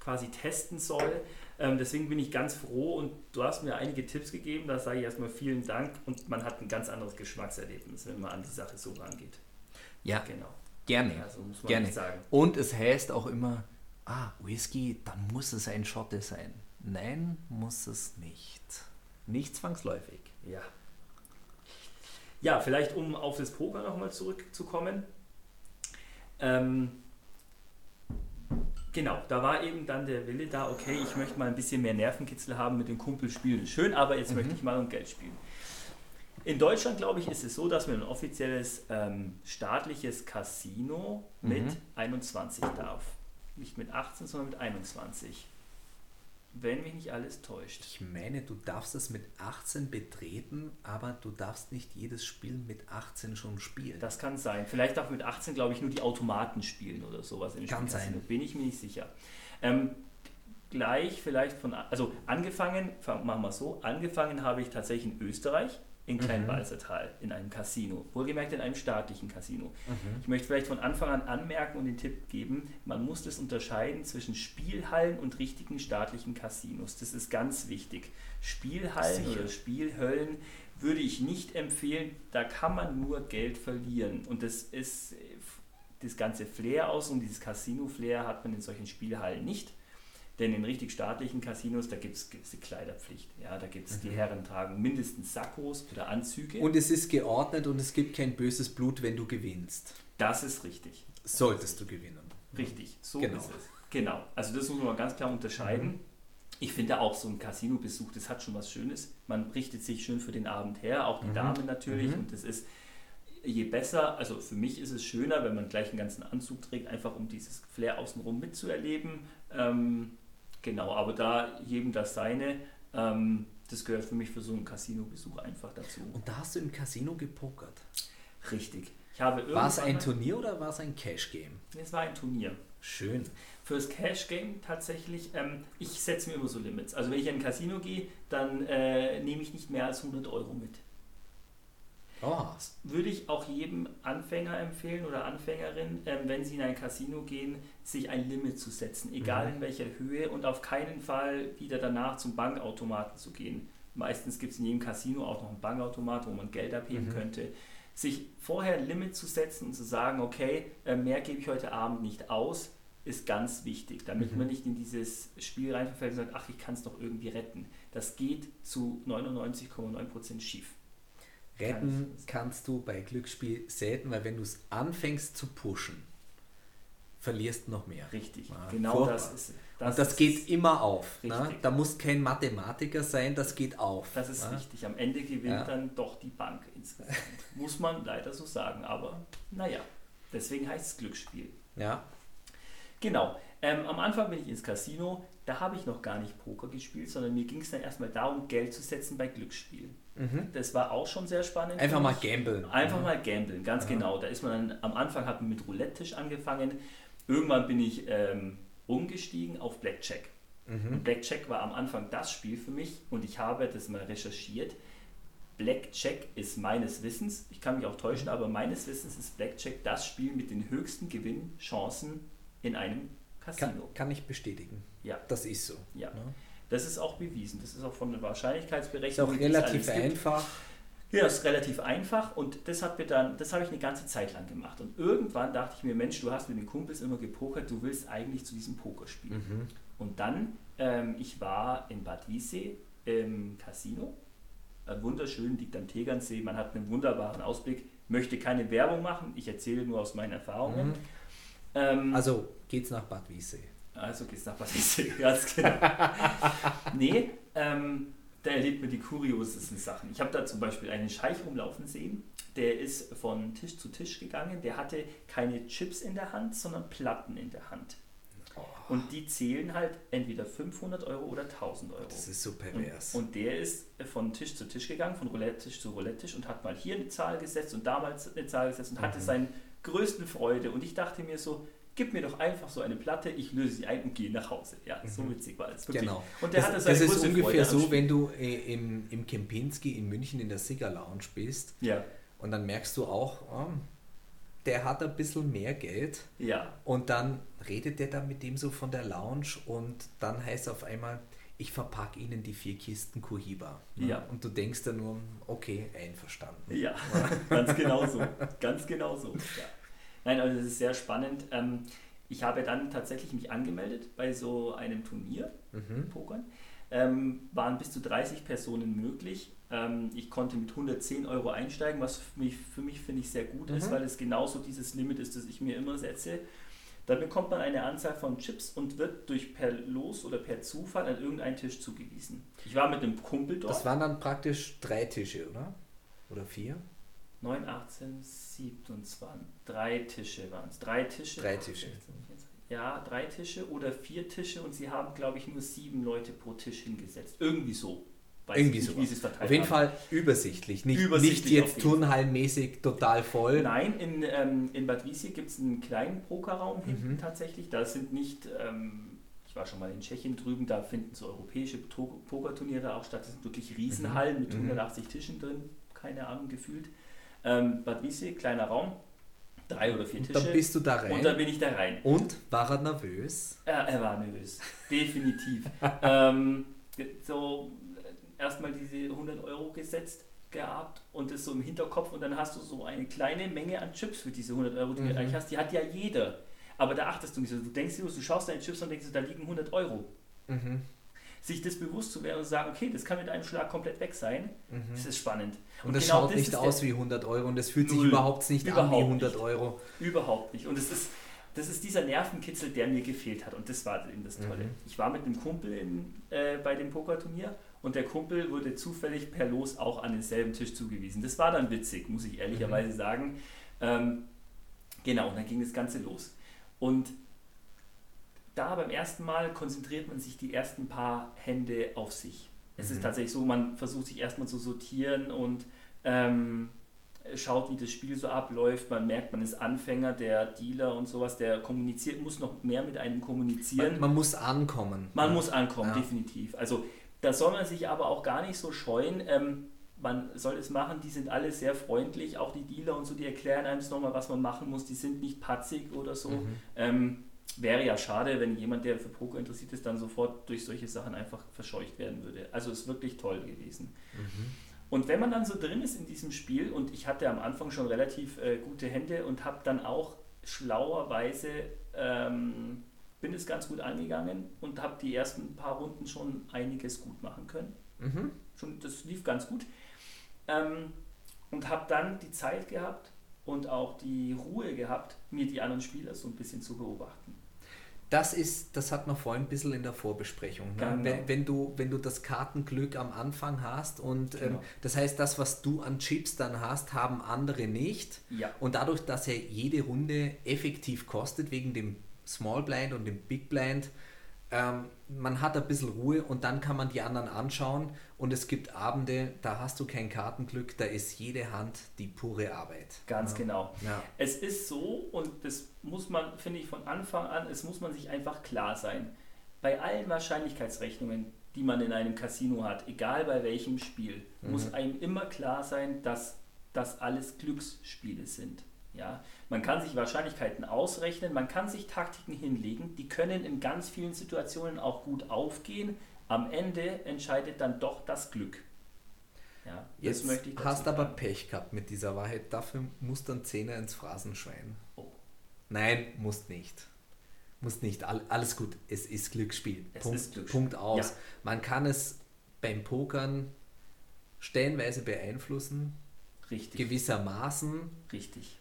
quasi testen soll. Ähm, deswegen bin ich ganz froh und du hast mir einige Tipps gegeben. Da sage ich erstmal vielen Dank und man hat ein ganz anderes Geschmackserlebnis, wenn man an die Sache so rangeht. Ja, Genau. gerne. Also muss man Gerne. Und es heißt auch immer, ah, Whisky, dann muss es ein Schotte sein. Nein, muss es nicht. Nicht zwangsläufig. Ja. Ja, vielleicht um auf das Poker nochmal zurückzukommen. Ähm, genau, da war eben dann der Wille da, okay, ich möchte mal ein bisschen mehr Nervenkitzel haben mit dem Kumpel spielen. Schön, aber jetzt möchte ich mal um Geld spielen. In Deutschland, glaube ich, ist es so, dass man ein offizielles ähm, staatliches Casino mit 21 darf. Nicht mit 18, sondern mit 21. Wenn mich nicht alles täuscht. Ich meine, du darfst es mit 18 betreten, aber du darfst nicht jedes Spiel mit 18 schon spielen. Das kann sein. Vielleicht darf mit 18, glaube ich, nur die Automaten spielen oder sowas in Kann sein. Bin ich mir nicht sicher. Ähm, gleich vielleicht von, also angefangen, fang- machen wir so, angefangen habe ich tatsächlich in Österreich, in Kleinwalsertal, in einem Casino. Wohlgemerkt in einem staatlichen Casino. Ich möchte vielleicht von Anfang an anmerken und den Tipp geben, man muss das unterscheiden zwischen Spielhallen und richtigen staatlichen Casinos. Das ist ganz wichtig. Spielhallen Sicher. oder Spielhöllen würde ich nicht empfehlen, da kann man nur Geld verlieren. Und das ist äh, das ganze Flair aus und dieses Casino-Flair hat man in solchen Spielhallen nicht. Denn in richtig staatlichen Casinos, da gibt es gewisse Kleiderpflicht. Ja, da gibt es, die Herren tragen mindestens Sakkos oder Anzüge. Und es ist geordnet und es gibt kein böses Blut, wenn du gewinnst. das ist richtig. Solltest du gewinnen. Richtig, so Genau. ist es. Genau, also das muss man ganz klar unterscheiden. Ich finde auch so ein Casino-Besuch, das hat schon was Schönes. Man richtet sich schön für den Abend her, auch die Damen natürlich. Und das ist je besser, also für mich ist es schöner, wenn man gleich einen ganzen Anzug trägt, einfach um dieses Flair außenrum mitzuerleben. Ähm, genau, aber da jedem das seine. Ähm, das gehört für mich für so einen Casino-Besuch einfach dazu. Und da hast du im Casino gepokert. Richtig. Ich habe War es ein Turnier oder war es ein Cash-Game? Es war ein Turnier. Schön. Fürs Cash Game tatsächlich, ähm, ich setze mir immer so Limits. Also wenn ich in ein Casino gehe, dann äh, nehme ich nicht mehr als 100 Euro mit. Oh, Würde ich auch jedem Anfänger empfehlen oder Anfängerin, ähm, wenn sie in ein Casino gehen, sich ein Limit zu setzen, egal Mhm. in welcher Höhe und auf keinen Fall wieder danach zum Bankautomaten zu gehen. Meistens gibt es in jedem Casino auch noch einen Bankautomat, wo man Geld abheben Mhm. könnte. sich vorher ein Limit zu setzen und zu sagen, okay, äh, mehr gebe ich heute Abend nicht aus, ist ganz wichtig, damit Mhm. man nicht in dieses Spiel reinverfällt und sagt, ach, ich kann es doch irgendwie retten. Das geht zu 99,9% schief. Retten kannst du bei Glücksspiel selten, weil wenn du es anfängst zu pushen, verlierst du noch mehr. Richtig, Ja, genau furchtbar. das ist und das ist- geht immer auf. Ne? Richtig. Da muss kein Mathematiker sein, das geht auf. Das ist ne? wichtig. Am Ende gewinnt Ja. dann doch die Bank insgesamt. Muss man leider so sagen. Aber naja, deswegen heißt es Glücksspiel. Ja. Genau. Ähm, am Anfang bin ich ins Casino. Da habe ich noch gar nicht Poker gespielt, sondern mir ging es dann erstmal darum, Geld zu setzen bei Glücksspielen. Das war auch schon sehr spannend. Mhm. Einfach mal gamblen. Einfach Mhm. mal gamblen, ganz genau. Da ist man dann, am Anfang hat man mit Roulette-Tisch angefangen. Irgendwann bin ich ähm, umgestiegen auf Blackjack. Mhm. Blackjack war am Anfang das Spiel für mich und ich habe das mal recherchiert. Blackjack ist meines Wissens, ich kann mich auch täuschen, Mhm. aber meines Wissens ist Blackjack das Spiel mit den höchsten Gewinnchancen in einem Kann, Casino. kann ich bestätigen. Ja, Das ist so. ja. Ne? Das ist auch bewiesen. Das ist auch von der Ist auch Wahrscheinlichkeitsberechnung. die es relativ einfach. Ja, das ist relativ einfach und das hat mir dann, das habe ich eine ganze Zeit lang gemacht. Und irgendwann dachte ich mir, Mensch, du hast mit den Kumpels immer gepokert, du willst eigentlich zu diesem Pokerspiel. Mhm. Und dann, ähm, ich war in Bad Wiessee im Casino, wunderschön, liegt am Tegernsee, man hat einen wunderbaren Ausblick, möchte keine Werbung machen, ich erzähle nur aus meinen Erfahrungen. Mhm. Ähm, Also geht's nach Bad Wiessee. Also Wiessee, ganz genau. nee, ähm, da erlebt man die kuriosesten Sachen. Ich habe da zum Beispiel einen Scheich rumlaufen sehen, der ist von Tisch zu Tisch gegangen, der hatte keine Chips in der Hand, sondern Platten in der Hand. Und die zählen halt entweder 500 Euro oder 1000 Euro. Das ist so Und, pervers. und der ist von Tisch zu Tisch gegangen, von Roulette-Tisch zu Roulette-Tisch und hat mal hier eine Zahl gesetzt und damals eine Zahl gesetzt und hatte Mhm. seine größten Freude. Und ich dachte mir so, gib mir doch einfach so eine Platte, ich löse sie ein und gehe nach Hause. Ja, so witzig war es. wirklich. Genau. Und der das, hatte seine das ist ungefähr Freude so, wenn du äh, im, im Kempinski in München in der Sigger Lounge bist Ja, und dann merkst du auch, oh, der hat ein bisschen mehr Geld ja, und dann redet der da mit dem so von der Lounge und dann heißt auf einmal, ich verpacke ihnen die vier Kisten Cohiba. Ne? Ja. Und du denkst dann nur, okay, einverstanden. ja, ganz genau so. Ganz genau so. Ja. Nein, also das ist sehr spannend. Ähm, ich habe dann tatsächlich mich angemeldet bei so einem Turnier. Mhm. Pokern. Ähm, waren bis zu 30 Personen möglich. Ähm, ich konnte mit 110 Euro einsteigen, was für mich, für mich finde ich sehr gut ist, Mhm. weil es genauso dieses Limit ist, das ich mir immer setze. Dann bekommt man eine Anzahl von Chips und wird durch per Los oder per Zufall an irgendeinen Tisch zugewiesen. Ich war mit einem Kumpel dort. Das waren dann praktisch drei Tische, oder? Oder vier? 9, 18, 27. Drei Tische waren es. Drei Tische. Drei Tische. Ja, drei Tische oder vier Tische und sie haben, glaube ich, nur sieben Leute pro Tisch hingesetzt. Irgendwie so. Weiß Irgendwie so. Auf jeden haben. Fall übersichtlich. Nicht, Übersichtlich nicht jetzt turnhallenmäßig total voll. Nein, in, ähm, in Bad Wiessee gibt es einen kleinen Pokerraum hinten Mhm. tatsächlich. Da sind nicht, ähm, ich war schon mal in Tschechien drüben, da finden so europäische Pokerturniere auch statt. Das sind wirklich Riesenhallen mit Mhm. 180 Tischen drin, keine Ahnung, gefühlt. Ähm, Bad Wiessee, kleiner Raum, drei oder vier Und Tische. dann bist du da rein. und dann bin ich da rein. Und war er nervös? Er, er war nervös, definitiv. ähm, so äh, erstmal diese 100 Euro gesetzt gehabt und das so im Hinterkopf und dann hast du so eine kleine Menge an Chips für diese 100 Euro, die Mhm. du eigentlich hast. Die hat ja jeder. Aber da achtest du nicht so. Du denkst dir, du schaust deine Chips und denkst, da liegen 100 Euro. Mhm. Sich das bewusst zu werden und zu sagen, okay, das kann mit einem Schlag komplett weg sein, das ist spannend. Mhm. Und das genau schaut das nicht aus wie 100 Euro und es fühlt sich Null. überhaupt nicht an Überhaupt wie 100 nicht. Euro. Überhaupt nicht. Und es ist, das ist dieser Nervenkitzel, der mir gefehlt hat. Und das war eben das Tolle. Mhm. Ich war mit einem Kumpel in, äh, bei dem Pokerturnier und der Kumpel wurde zufällig per Los auch an denselben Tisch zugewiesen. Das war dann witzig, muss ich ehrlicherweise sagen. Ähm, genau, und dann ging das Ganze los. Und da beim ersten Mal konzentriert man sich die ersten paar Hände auf sich. Es ist Mhm. tatsächlich so, man versucht sich erstmal zu sortieren und ähm, schaut, wie das Spiel so abläuft. Man merkt, man ist Anfänger, der Dealer und sowas, der kommuniziert, muss noch mehr mit einem kommunizieren. Man, man muss ankommen. Man Ja. muss ankommen, Ja. definitiv. Also da soll man sich aber auch gar nicht so scheuen. Ähm, man soll es machen, die sind alle sehr freundlich, auch die Dealer und so, die erklären einem nochmal, was man machen muss, die sind nicht patzig oder so. Mhm. Ähm, wäre ja schade, wenn jemand, der für Poker interessiert ist, dann sofort durch solche Sachen einfach verscheucht werden würde. Also ist wirklich toll gewesen. Mhm. Und wenn man dann so drin ist in diesem Spiel, und ich hatte am Anfang schon relativ äh, gute Hände und habe dann auch schlauerweise, ähm, bin es ganz gut angegangen und habe die ersten paar Runden schon einiges gut machen können. Mhm. Schon, das lief ganz gut. Ähm, und habe dann die Zeit gehabt und auch die Ruhe gehabt, mir die anderen Spieler so ein bisschen zu beobachten. Das ist, das hat man vorhin ein bisschen in der Vorbesprechung. Ne? Genau. Wenn, wenn, du, wenn du das Kartenglück am Anfang hast und ähm, Genau. das heißt, das, was du an Chips dann hast, haben andere nicht. Ja. Und dadurch, dass er jede Runde effektiv kostet, wegen dem Small Blind und dem Big Blind, ähm, man hat ein bisschen Ruhe und dann kann man die anderen anschauen. Und es gibt Abende, da hast du kein Kartenglück, da ist jede Hand die pure Arbeit. Ganz ja. genau. Ja. Es ist so, und das muss man, finde ich, von Anfang an, es muss man sich einfach klar sein. Bei allen Wahrscheinlichkeitsrechnungen, die man in einem Casino hat, egal bei welchem Spiel, muss einem immer klar sein, dass das alles Glücksspiele sind. Ja? Man kann sich Wahrscheinlichkeiten ausrechnen, man kann sich Taktiken hinlegen, die können in ganz vielen Situationen auch gut aufgehen. Am Ende entscheidet dann doch das Glück. Ja, Jetzt hast aber. Pech gehabt mit dieser Wahrheit. Dafür muss dann Zehner ins Phrasenschwein. Oh. Nein, musst nicht. Musst nicht. All, alles gut. Es ist Glücksspiel. Es Punkt, ist Glücksspiel. Punkt aus. Ja. Man kann es beim Pokern stellenweise beeinflussen, Richtig. gewissermaßen. Richtig.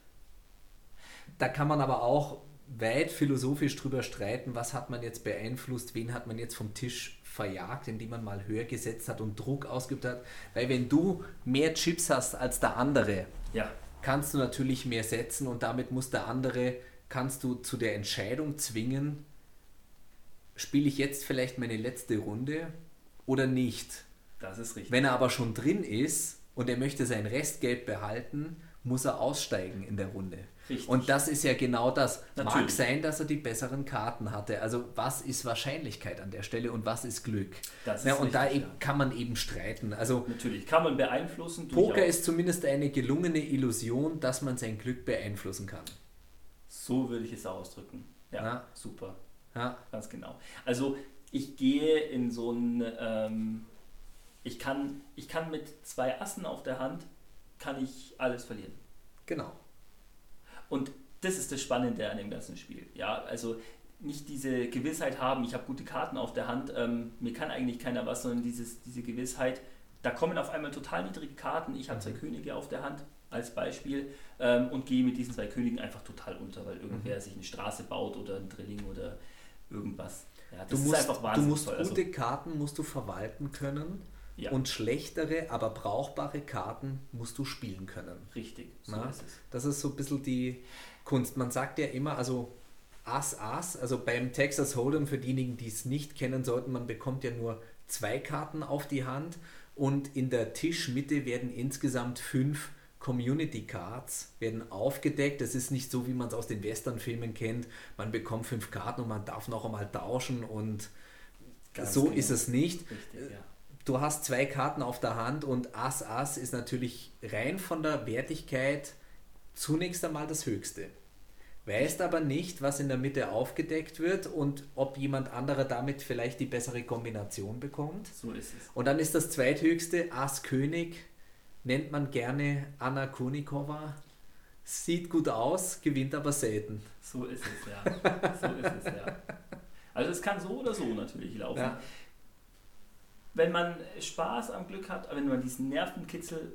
Da kann man aber auch weit philosophisch drüber streiten, was hat man jetzt beeinflusst, wen hat man jetzt vom Tisch verjagt, indem man mal höher gesetzt hat und Druck ausgeübt hat. Weil wenn du mehr Chips hast als der andere, Ja, kannst du natürlich mehr setzen und damit muss der andere, kannst du zu der Entscheidung zwingen, spiele ich jetzt vielleicht meine letzte Runde oder nicht. das ist richtig. Wenn er aber schon drin ist und er möchte sein Restgeld behalten, muss er aussteigen in der Runde. Richtig. Und das ist ja genau das. Mag Natürlich. sein, dass er die besseren Karten hatte. Also was ist Wahrscheinlichkeit an der Stelle und was ist Glück? Das ist ja, und da richtig, eben, ja. kann man eben streiten. Also Natürlich, kann man beeinflussen. Poker ist zumindest eine gelungene Illusion, dass man sein Glück beeinflussen kann. So würde ich es ausdrücken. Ja, Ja. super. Ja, Ganz genau. Also ich gehe in so ein, ähm, ich kann, ich kann mit zwei Assen auf der Hand, kann ich alles verlieren. genau. Und das ist das Spannende an dem ganzen Spiel. Ja, also nicht diese Gewissheit haben, ich habe gute Karten auf der Hand, ähm, mir kann eigentlich keiner was, sondern dieses, diese Gewissheit, da kommen auf einmal total niedrige Karten, ich habe zwei Könige auf der Hand als Beispiel ähm, und gehe mit diesen zwei Königen einfach total unter, weil irgendwer sich eine Straße baut oder ein Drilling oder irgendwas. Ja, das Du ist musst, einfach du wahnsinnig musst toll. Also, gute Karten musst du verwalten können Ja. und schlechtere, aber brauchbare Karten musst du spielen können. richtig, so Na? ist es. Das ist so ein bisschen die Kunst. Man sagt ja immer, also Ass, Ass, also beim Texas Hold'em, für diejenigen, die es nicht kennen sollten, man bekommt ja nur zwei Karten auf die Hand und in der Tischmitte werden insgesamt fünf Community Cards werden aufgedeckt. Das ist nicht so, wie man es aus den Western-Filmen kennt. Man bekommt fünf Karten und man darf noch einmal tauschen und Ganz so genau. ist es nicht. Richtig, ja. Du hast zwei Karten auf der Hand und Ass Ass ist natürlich rein von der Wertigkeit zunächst einmal das Höchste. Weißt aber nicht, was in der Mitte aufgedeckt wird und ob jemand anderer damit vielleicht die bessere Kombination bekommt. So ist es. Und dann ist das zweithöchste Ass König, nennt man gerne Anna Konikova. Sieht gut aus, gewinnt aber selten. So ist es, ja. So ist es, ja. Also es kann so oder so natürlich laufen. Ja. Wenn man Spaß am Glück hat, wenn man diesen Nervenkitzel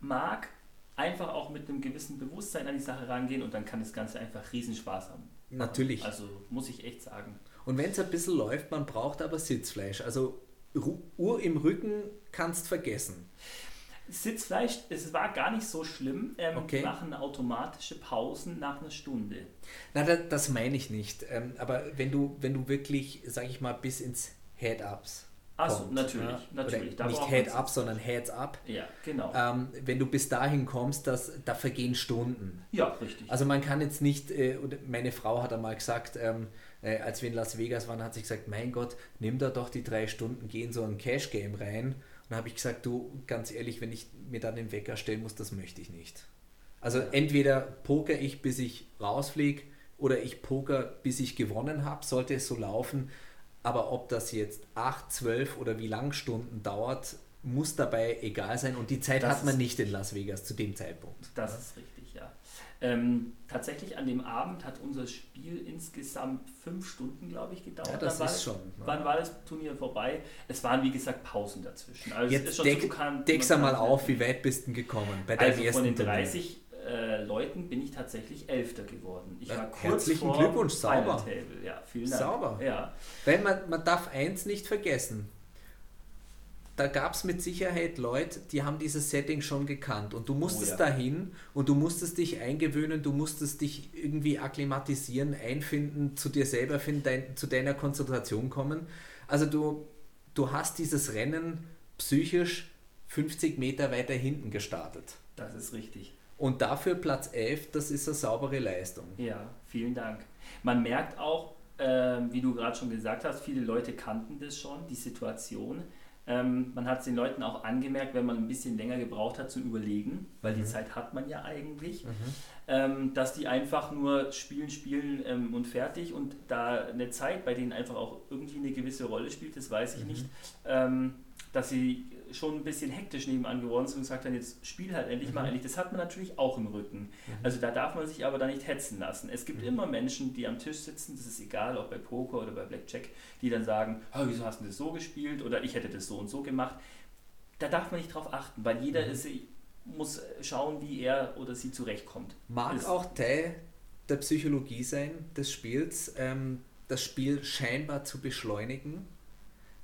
mag, einfach auch mit einem gewissen Bewusstsein an die Sache rangehen und dann kann das Ganze einfach Riesenspaß haben. Natürlich. Also muss ich echt sagen. Und wenn es ein bisschen läuft, man braucht aber Sitzfleisch. Also Uhr im Rücken kannst vergessen. Sitzfleisch, es war gar nicht so schlimm. Ähm, Okay. Die machen automatische Pausen nach einer Stunde. Na, da, das meine ich nicht. Ähm, aber wenn du, wenn du wirklich, sag ich mal, bis ins Head-Ups Achso, natürlich, ja, natürlich. Da nicht Head-Up, Sitz- sondern Heads-Up. Ja, genau. Ähm, wenn du bis dahin kommst, das, da vergehen Stunden. ja, richtig. Also man kann jetzt nicht, äh, meine Frau hat einmal gesagt, ähm, äh, als wir in Las Vegas waren, hat sie gesagt, mein Gott, nimm da doch die drei Stunden, geh in so ein Cash-Game rein. Und da habe ich gesagt, du, ganz ehrlich, wenn ich mir dann den Wecker stellen muss, das möchte ich nicht. Also Ja. entweder poker ich, bis ich rausfliege, oder ich poker, bis ich gewonnen habe, sollte es so laufen. Aber ob das jetzt 8, 12 oder wie lang Stunden dauert, muss dabei egal sein und die Zeit Das hat man nicht in Las Vegas zu dem Zeitpunkt. Das ist richtig, ja. Ähm, tatsächlich an dem Abend hat unser Spiel insgesamt fünf Stunden, glaube ich, gedauert. Ja, das war ist schon, ne? Wann war das Turnier vorbei? Es waren, wie gesagt, Pausen dazwischen. Also Jetzt deck, deck's einmal bekannt- auf, wie weit bist du gekommen bei deinem Also ersten von den Turnier? 30 äh, Leuten bin ich tatsächlich Elfter geworden. Ich war kurz herzlichen vor Glückwunsch, sauber. Table. Ja, vielen Dank. Sauber. Ja. Weil man, man darf eins nicht vergessen. Da gab es mit Sicherheit Leute, die haben dieses Setting schon gekannt und du musstest Oh ja. dahin und du musstest dich eingewöhnen, du musstest dich irgendwie akklimatisieren, einfinden, zu dir selber finden, dein, zu deiner Konzentration kommen. Also du, du hast dieses Rennen psychisch 50 Meter weiter hinten gestartet. Das ist richtig. Und dafür Platz 11, das ist eine saubere Leistung. Ja, vielen Dank. Man merkt auch, ähm, wie du gerade schon gesagt hast, viele Leute kannten das schon, die Situation. Ähm, man hat es den Leuten auch angemerkt, wenn man ein bisschen länger gebraucht hat zum Überlegen, weil die Zeit hat man ja eigentlich, ähm, dass die einfach nur spielen, spielen ähm, und fertig und da eine Zeit bei denen einfach auch irgendwie eine gewisse Rolle spielt, das weiß ich nicht, ähm, dass sie schon ein bisschen hektisch nebenan geworden sind und gesagt haben, jetzt spiel halt endlich mal endlich. Das hat man natürlich auch im Rücken. Also da darf man sich aber da nicht hetzen lassen. Es gibt immer Menschen, die am Tisch sitzen, das ist egal, ob bei Poker oder bei Blackjack, die dann sagen, "Ah, wieso hast du das so gespielt oder ich hätte das so und so gemacht. Da darf man nicht drauf achten, weil jeder ist, muss schauen, wie er oder sie zurechtkommt. Mag Ist- auch Teil der Psychologie sein des Spiels, ähm, das Spiel scheinbar zu beschleunigen.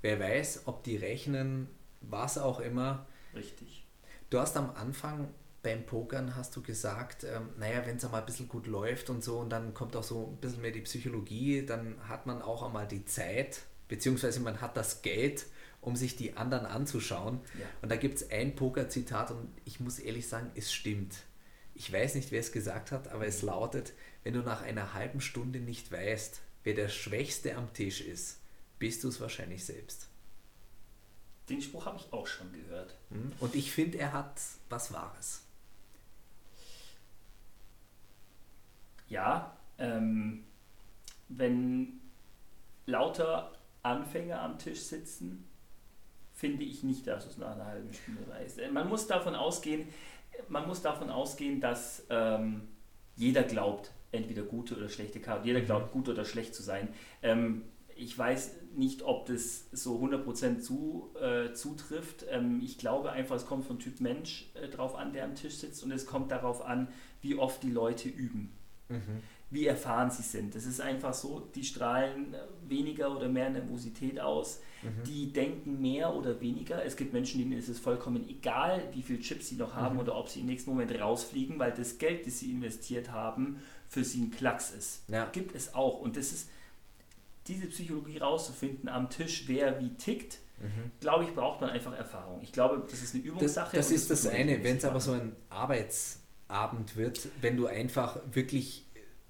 Wer weiß, ob die rechnen, was auch immer. Richtig. Du hast am Anfang beim Pokern hast du gesagt, ähm, naja, wenn es einmal ein bisschen gut läuft und so und dann kommt auch so ein bisschen mehr die Psychologie, dann hat man auch einmal die Zeit, beziehungsweise man hat das Geld, um sich die anderen anzuschauen. Ja. Und da gibt es ein Poker-Zitat und ich muss ehrlich sagen, es stimmt. Ich weiß nicht, wer es gesagt hat, aber es lautet, wenn du nach einer halben Stunde nicht weißt, wer der Schwächste am Tisch ist, bist du es wahrscheinlich selbst. Den Spruch habe ich auch schon gehört. Hm? Und ich finde, er hat was Wahres. Ja, ähm, wenn lauter Anfänger am Tisch sitzen, finde ich nicht, dass es nach einer halben Stunde. Äh, Man muss davon ausgehen, man muss davon ausgehen, dass ähm, jeder glaubt, entweder gute oder schlechte Karte, jeder glaubt, gut oder schlecht zu sein. Ähm, ich weiß nicht, ob das so 100% zu, äh, zutrifft. Ähm, ich glaube einfach, es kommt von Typ Mensch äh, drauf an, der am Tisch sitzt und es kommt darauf an, wie oft die Leute üben wie erfahren sie sind. Das ist einfach so, die strahlen weniger oder mehr Nervosität aus, die denken mehr oder weniger. Es gibt Menschen, denen ist es vollkommen egal, wie viel Chips sie noch haben oder ob sie im nächsten Moment rausfliegen, weil das Geld, das sie investiert haben, für sie ein Klacks ist. Ja. Gibt es auch. Und das ist diese Psychologie rauszufinden am Tisch, wer wie tickt, glaube ich, braucht man einfach Erfahrung. Ich glaube, das ist eine Das, Übungssache. das und ist das man eine. Wenn es aber so ein Arbeitsabend wird, wenn du einfach wirklich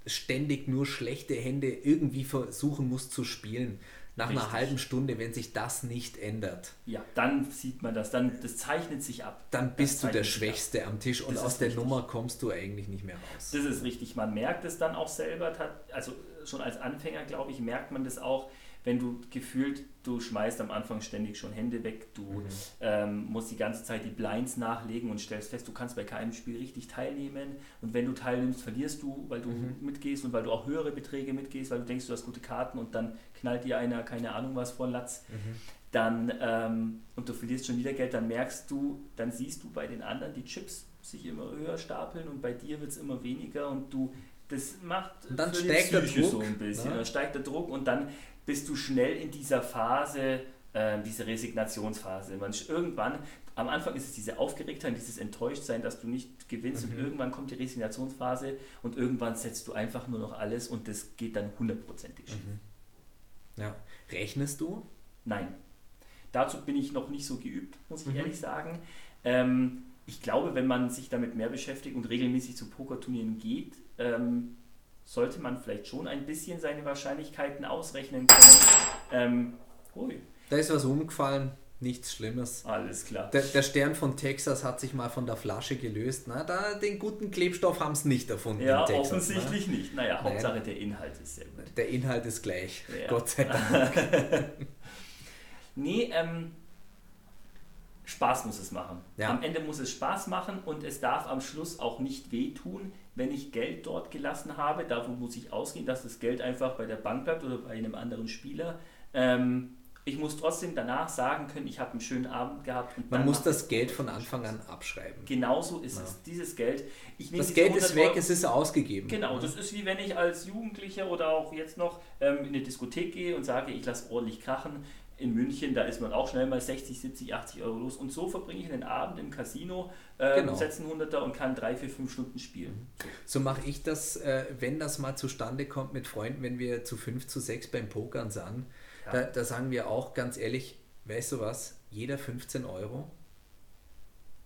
ständig nur schlechte Hände irgendwie versuchen musst zu spielen, nach einer Richtig. halben Stunde, wenn sich das nicht ändert, Ja, dann sieht man das, dann das zeichnet sich ab. dann Das bist du der sich ab. Schwächste am Tisch und Das aus der richtig. Nummer kommst du eigentlich nicht mehr raus. Das ist richtig. Man merkt es dann auch selber, also schon als Anfänger, glaube ich, merkt man das auch, wenn du gefühlt, du schmeißt am Anfang ständig schon Hände weg, du Mhm. ähm, musst die ganze Zeit die Blinds nachlegen und stellst fest, du kannst bei keinem Spiel richtig teilnehmen und wenn du teilnimmst, verlierst du, weil du Mhm. mitgehst und weil du auch höhere Beträge mitgehst, weil du denkst, du hast gute Karten und dann knallt dir einer, keine Ahnung was, vor Latz. Mhm. Dann, ähm, und du verlierst schon wieder Geld, dann merkst du, dann siehst du bei den anderen die Chips sich immer höher stapeln und bei dir wird es immer weniger und du, das macht Und dann steigt der Psyche so Druck, ein bisschen. ne? Dann steigt der Druck und dann bist du schnell in dieser Phase, äh, diese Resignationsphase. Man, irgendwann, am Anfang ist es diese Aufgeregtheit, dieses Enttäuschtsein, dass du nicht gewinnst Mhm. und irgendwann kommt die Resignationsphase und irgendwann setzt du einfach nur noch alles und das geht dann hundertprozentig schief. Ja. Rechnest du? Nein. Dazu bin ich noch nicht so geübt, muss ich Mhm. ehrlich sagen. Ähm, ich glaube, wenn man sich damit mehr beschäftigt und regelmäßig zu Pokerturnieren geht, ähm, sollte man vielleicht schon ein bisschen seine Wahrscheinlichkeiten ausrechnen können. Ähm, ui, Da ist was umgefallen, nichts Schlimmes. alles klar. Der, der Stern von Texas hat sich mal von der Flasche gelöst. Na, da, den guten Klebstoff haben sie nicht erfunden Ja, Texas. ne? offensichtlich nicht. Naja, Hauptsache der Inhalt ist sehr gut. Ne? Der Inhalt ist gleich. Ja. Gott sei Dank. Nee, ähm, Spaß muss es machen. Ja. Am Ende muss es Spaß machen und es darf am Schluss auch nicht wehtun, wenn ich Geld dort gelassen habe. Davon muss ich ausgehen, dass das Geld einfach bei der Bank bleibt oder bei einem anderen Spieler. Ähm, ich muss trotzdem danach sagen können, ich habe einen schönen Abend gehabt. Und Man muss das Geld von Anfang an abschreiben. Genauso ist es. Dieses Geld. Das Geld ist 100 weg, Euro- es ist ausgegeben. Genau, das ist wie wenn ich als Jugendlicher oder auch jetzt noch ähm, in eine Diskothek gehe und sage, ich lasse ordentlich krachen. In München, da ist man auch schnell mal 60, 70, 80 Euro los. Und so verbringe ich einen Abend im Casino, ähm, Genau. setze einen Hunderter und kann drei, vier, fünf Stunden spielen. So mache ich das, äh, wenn das mal zustande kommt mit Freunden, wenn wir zu fünf, zu sechs beim Pokern sind. Ja. Da, da sagen wir auch ganz ehrlich, weißt du was, jeder 15 Euro,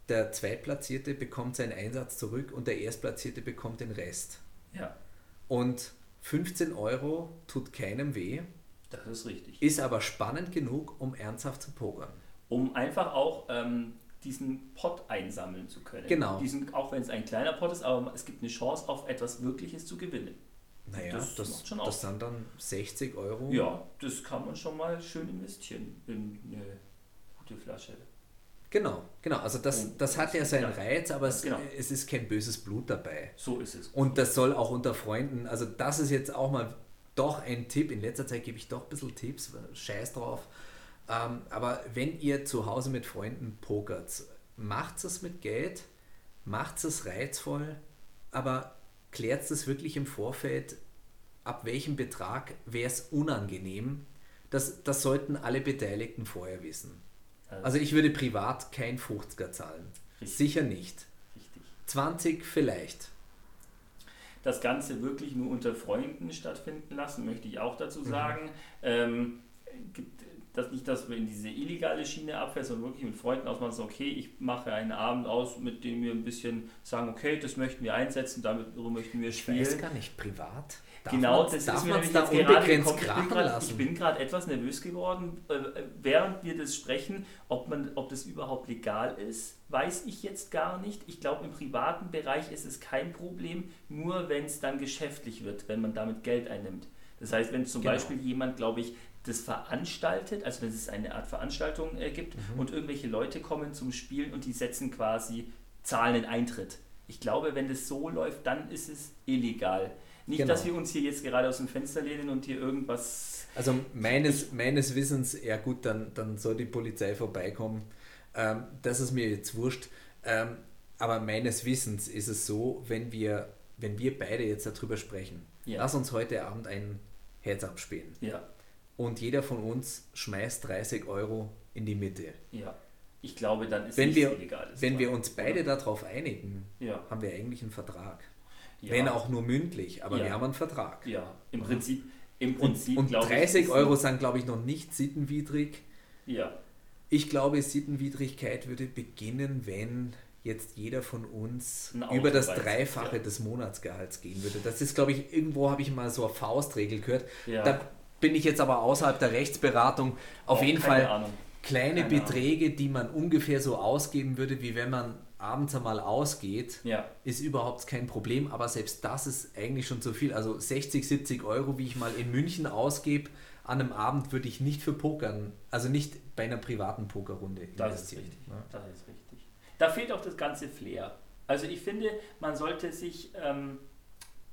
der Zweitplatzierte bekommt seinen Einsatz zurück und der Erstplatzierte bekommt den Rest. Ja, Und 15 Euro tut keinem weh, das ist richtig. ist aber spannend genug, um ernsthaft zu pokern. Um einfach auch ähm, diesen Pot einsammeln zu können. Genau. Diesen, auch wenn es ein kleiner Pot ist, aber es gibt eine Chance, auf etwas Wirkliches zu gewinnen. Naja, Das das, macht das, schon aus. sind dann 60 Euro. Ja, das kann man schon mal schön investieren in eine gute Flasche. Genau, genau. Also das, Und- das hat ja seinen ja. Reiz, aber es, Genau. es ist kein böses Blut dabei. So ist es. Und das soll auch unter Freunden, also das ist jetzt auch mal doch ein Tipp. In letzter Zeit gebe ich doch ein bisschen Tipps, scheiß drauf. Ähm, aber wenn ihr zu Hause mit Freunden pokert, macht es mit Geld, macht es reizvoll, aber klärt es wirklich im Vorfeld, ab welchem Betrag wäre es unangenehm. Das, das sollten alle Beteiligten vorher wissen. Also ich würde privat kein 50er zahlen. Richtig. Sicher nicht. richtig. 20 vielleicht. Das Ganze wirklich nur unter Freunden stattfinden lassen, möchte ich auch Mhm. dazu sagen. Ähm, gibt das nicht, dass wir in diese illegale Schiene abfällt, sondern wirklich mit Freunden ausmachen, so, okay, ich mache einen Abend aus, mit dem wir ein bisschen sagen, okay, das möchten wir einsetzen, damit möchten wir Ich weiß spielen. gar nicht, privat. Darf genau, man's- das darf ist mir nämlich da jetzt gerade unbegrenzt gekommen. Ich bin gerade etwas nervös geworden, äh, während wir das sprechen, ob, man, ob das überhaupt legal ist, weiß ich jetzt gar nicht. Ich glaube, im privaten Bereich ist es kein Problem, nur wenn es dann geschäftlich wird, wenn man damit Geld einnimmt. Das heißt, wenn zum Genau. Beispiel jemand, glaube ich, das veranstaltet, also wenn es eine Art Veranstaltung äh, gibt Mhm. und irgendwelche Leute kommen zum Spielen und die setzen quasi, zahlen den Eintritt. Ich glaube, wenn das so läuft, dann ist es illegal. Nicht, Genau. dass wir uns hier jetzt gerade aus dem Fenster lehnen und hier irgendwas. Also meines, meines Wissens, ja gut, dann, dann soll die Polizei vorbeikommen. Ähm, das ist mir jetzt wurscht. Ähm, aber meines Wissens ist es so, wenn wir, wenn wir beide jetzt darüber sprechen, Ja. lass uns heute Abend ein Heads-up spielen. Ja, Und jeder von uns schmeißt 30 Euro in die Mitte. ja. Ich glaube, dann ist Wenn wir, Illegales wenn wir uns beide darauf einigen, Ja. haben wir eigentlich einen Vertrag. Ja. Wenn auch nur mündlich, aber Ja. wir haben einen Vertrag. Ja, im Prinzip. Im Und, Prinzip und ich, 30 ist- Euro sind, glaube ich, noch nicht sittenwidrig. Ja, Ich glaube, Sittenwidrigkeit würde beginnen, wenn jetzt jeder von uns über das Dreifache ja. des Monatsgehalts gehen würde. Das ist, glaube ich, irgendwo habe ich mal so eine Faustregel gehört. Ja. Da bin ich jetzt aber außerhalb der Rechtsberatung. Auf Auch jeden Fall Ahnung. kleine Keine Beträge, die man ungefähr so ausgeben würde, wie wenn man abends einmal ausgeht, Ja. ist überhaupt kein Problem. Aber selbst das ist eigentlich schon zu viel. Also 60, 70 Euro, wie ich mal in München ausgebe, an einem Abend würde ich nicht für Pokern, also nicht bei einer privaten Pokerrunde Das ist investieren. richtig. ne? Das ist richtig. Da fehlt auch das ganze Flair. Also ich finde, man sollte sich, ähm,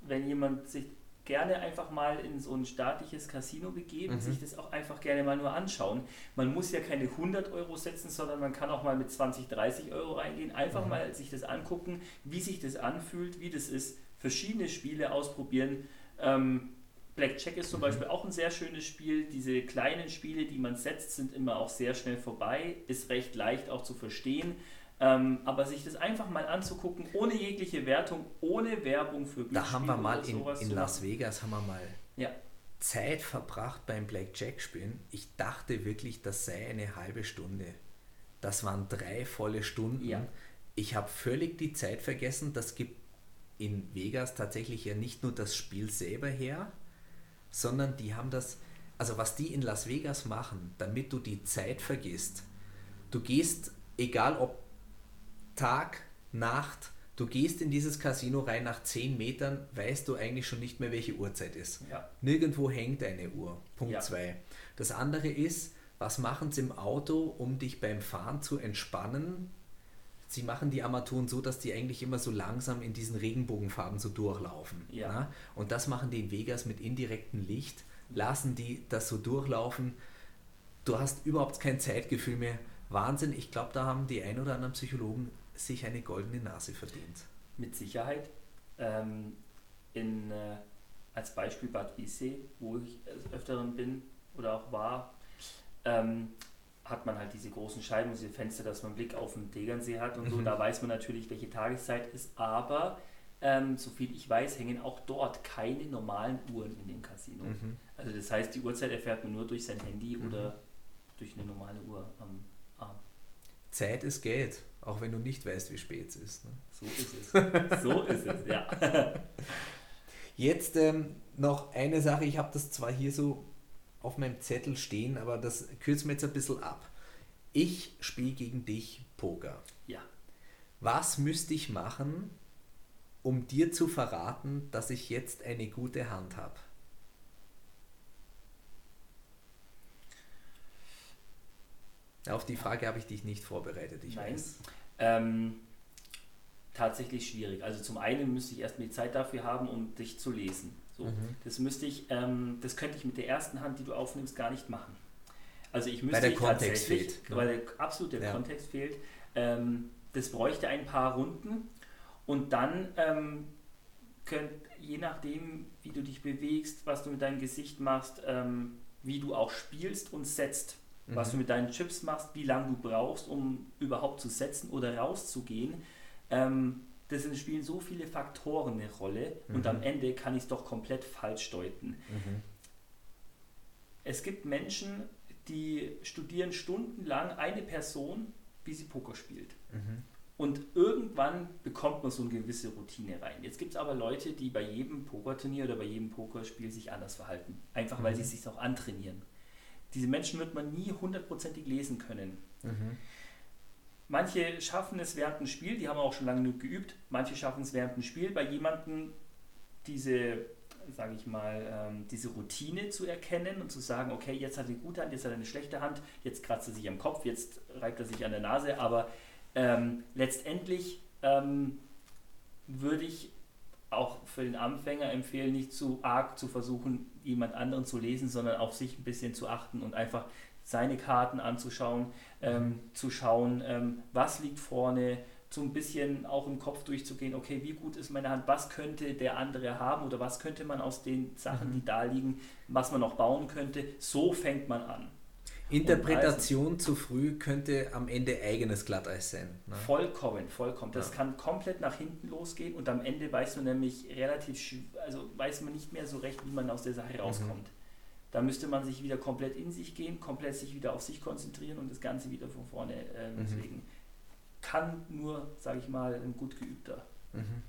wenn jemand sich gerne einfach mal in so ein staatliches Casino begeben, Mhm. sich das auch einfach gerne mal nur anschauen. Man muss ja keine 100 Euro setzen, sondern man kann auch mal mit 20, 30 Euro reingehen, einfach Mhm. mal sich das angucken, wie sich das anfühlt, wie das ist, verschiedene Spiele ausprobieren. Ähm, Blackjack ist zum Mhm. Beispiel auch ein sehr schönes Spiel. Diese kleinen Spiele, die man setzt, sind immer auch sehr schnell vorbei, ist recht leicht auch zu verstehen. Ähm, aber sich das einfach mal anzugucken, ohne jegliche Wertung, ohne Werbung für Da haben wir mal in, in Las. Vegas haben wir mal Ja, Zeit verbracht beim Blackjack spielen. Ich dachte wirklich, das sei eine halbe Stunde. Das waren drei volle Stunden. Ja. Ich habe völlig die Zeit vergessen. Das gibt in Vegas tatsächlich ja nicht nur das Spiel selber her, sondern die haben das, also was die in Las Vegas machen, damit du die Zeit vergisst. Du gehst, egal ob Tag, Nacht, du gehst in dieses Casino rein, nach 10 Metern weißt du eigentlich schon nicht mehr, welche Uhrzeit ist. ja, Nirgendwo hängt eine Uhr. Punkt Ja. 2. Das andere ist, was machen sie im Auto, um dich beim Fahren zu entspannen? Sie machen die Armaturen so, dass die eigentlich immer so langsam in diesen Regenbogenfarben so durchlaufen. Ja. ne? Und das machen die in Vegas mit indirektem Licht, lassen die das so durchlaufen. Du hast überhaupt kein Zeitgefühl mehr. Wahnsinn, ich glaube, da haben die ein oder anderen Psychologen sich eine goldene Nase verdient. Mit Sicherheit. Ähm, in, äh, als Beispiel Bad Wiessee, wo ich Öfteren bin oder auch war, ähm, hat man halt diese großen Scheiben, diese Fenster, dass man Blick auf den Tegernsee hat und so. Mhm. Da weiß man natürlich, welche Tageszeit ist, aber ähm, soviel ich weiß, hängen auch dort keine normalen Uhren in dem Casino. Mhm. Also das heißt, die Uhrzeit erfährt man nur durch sein Handy oder durch eine normale Uhr am Arm. Zeit ist Geld, auch wenn du nicht weißt, wie spät es ist. Ne? So ist es. so ist es, ja. Jetzt ähm, noch eine Sache, ich habe das zwar hier so auf meinem Zettel stehen, aber das kürzt mir jetzt ein bisschen ab. Ich spiele gegen dich Poker. Ja. Was müsste ich machen, um dir zu verraten, dass ich jetzt eine gute Hand habe? Auf die Frage habe ich dich nicht vorbereitet, ich Nein. weiß. Ähm, tatsächlich schwierig. Also zum einen müsste ich erstmal die Zeit dafür haben, um dich zu lesen. So, Mhm. das müsste ich, ähm, das könnte ich mit der ersten Hand, die du aufnimmst, gar nicht machen. Also ich müsste der ich Kontext fehlt, ne? weil der, absolut der Ja. Kontext fehlt. Ähm, das bräuchte ein paar Runden und dann ähm, könnt, je nachdem, wie du dich bewegst, was du mit deinem Gesicht machst, ähm, wie du auch spielst und setzt, was Mhm. du mit deinen Chips machst, wie lange du brauchst, um überhaupt zu setzen oder rauszugehen. Ähm, das sind- spielen so viele Faktoren eine Rolle und Mhm. am Ende kann ich es doch komplett falsch deuten. Mhm. Es gibt Menschen, die studieren stundenlang eine Person, wie sie Poker spielt. Mhm. Und irgendwann bekommt man so eine gewisse Routine rein. Jetzt gibt es aber Leute, die bei jedem Pokerturnier oder bei jedem Pokerspiel sich anders verhalten. Einfach weil Mhm. sie es sich auch antrainieren. Diese Menschen wird man nie hundertprozentig lesen können. Mhm. Manche schaffen es während dem Spiel, die haben auch schon lange genug geübt. Manche schaffen es während dem Spiel, bei jemandem diese, sage ich mal, ähm, diese Routine zu erkennen und zu sagen, okay, jetzt hat er eine gute Hand, jetzt hat er eine schlechte Hand, jetzt kratzt er sich am Kopf, jetzt reibt er sich an der Nase, aber ähm, letztendlich ähm, würde ich auch für den Anfänger empfehlen, nicht zu arg zu versuchen, jemand anderen zu lesen, sondern auf sich ein bisschen zu achten und einfach seine Karten anzuschauen, ähm, zu schauen, ähm, was liegt vorne, so ein bisschen auch im Kopf durchzugehen, okay, wie gut ist meine Hand, was könnte der andere haben oder was könnte man aus den Sachen, Mhm. die da liegen, was man noch bauen könnte. So fängt man an. Interpretation zu früh könnte am Ende eigenes Glatteis sein. Ne? Vollkommen, vollkommen. Das Ja. kann komplett nach hinten losgehen und am Ende weiß man nämlich relativ, also weiß man nicht mehr so recht, wie man aus der Sache rauskommt. Da müsste man sich wieder komplett in sich gehen, komplett sich wieder auf sich konzentrieren und das Ganze wieder von vorne. Äh, Mhm. Deswegen kann nur, sage ich mal, ein gut geübter. Mhm.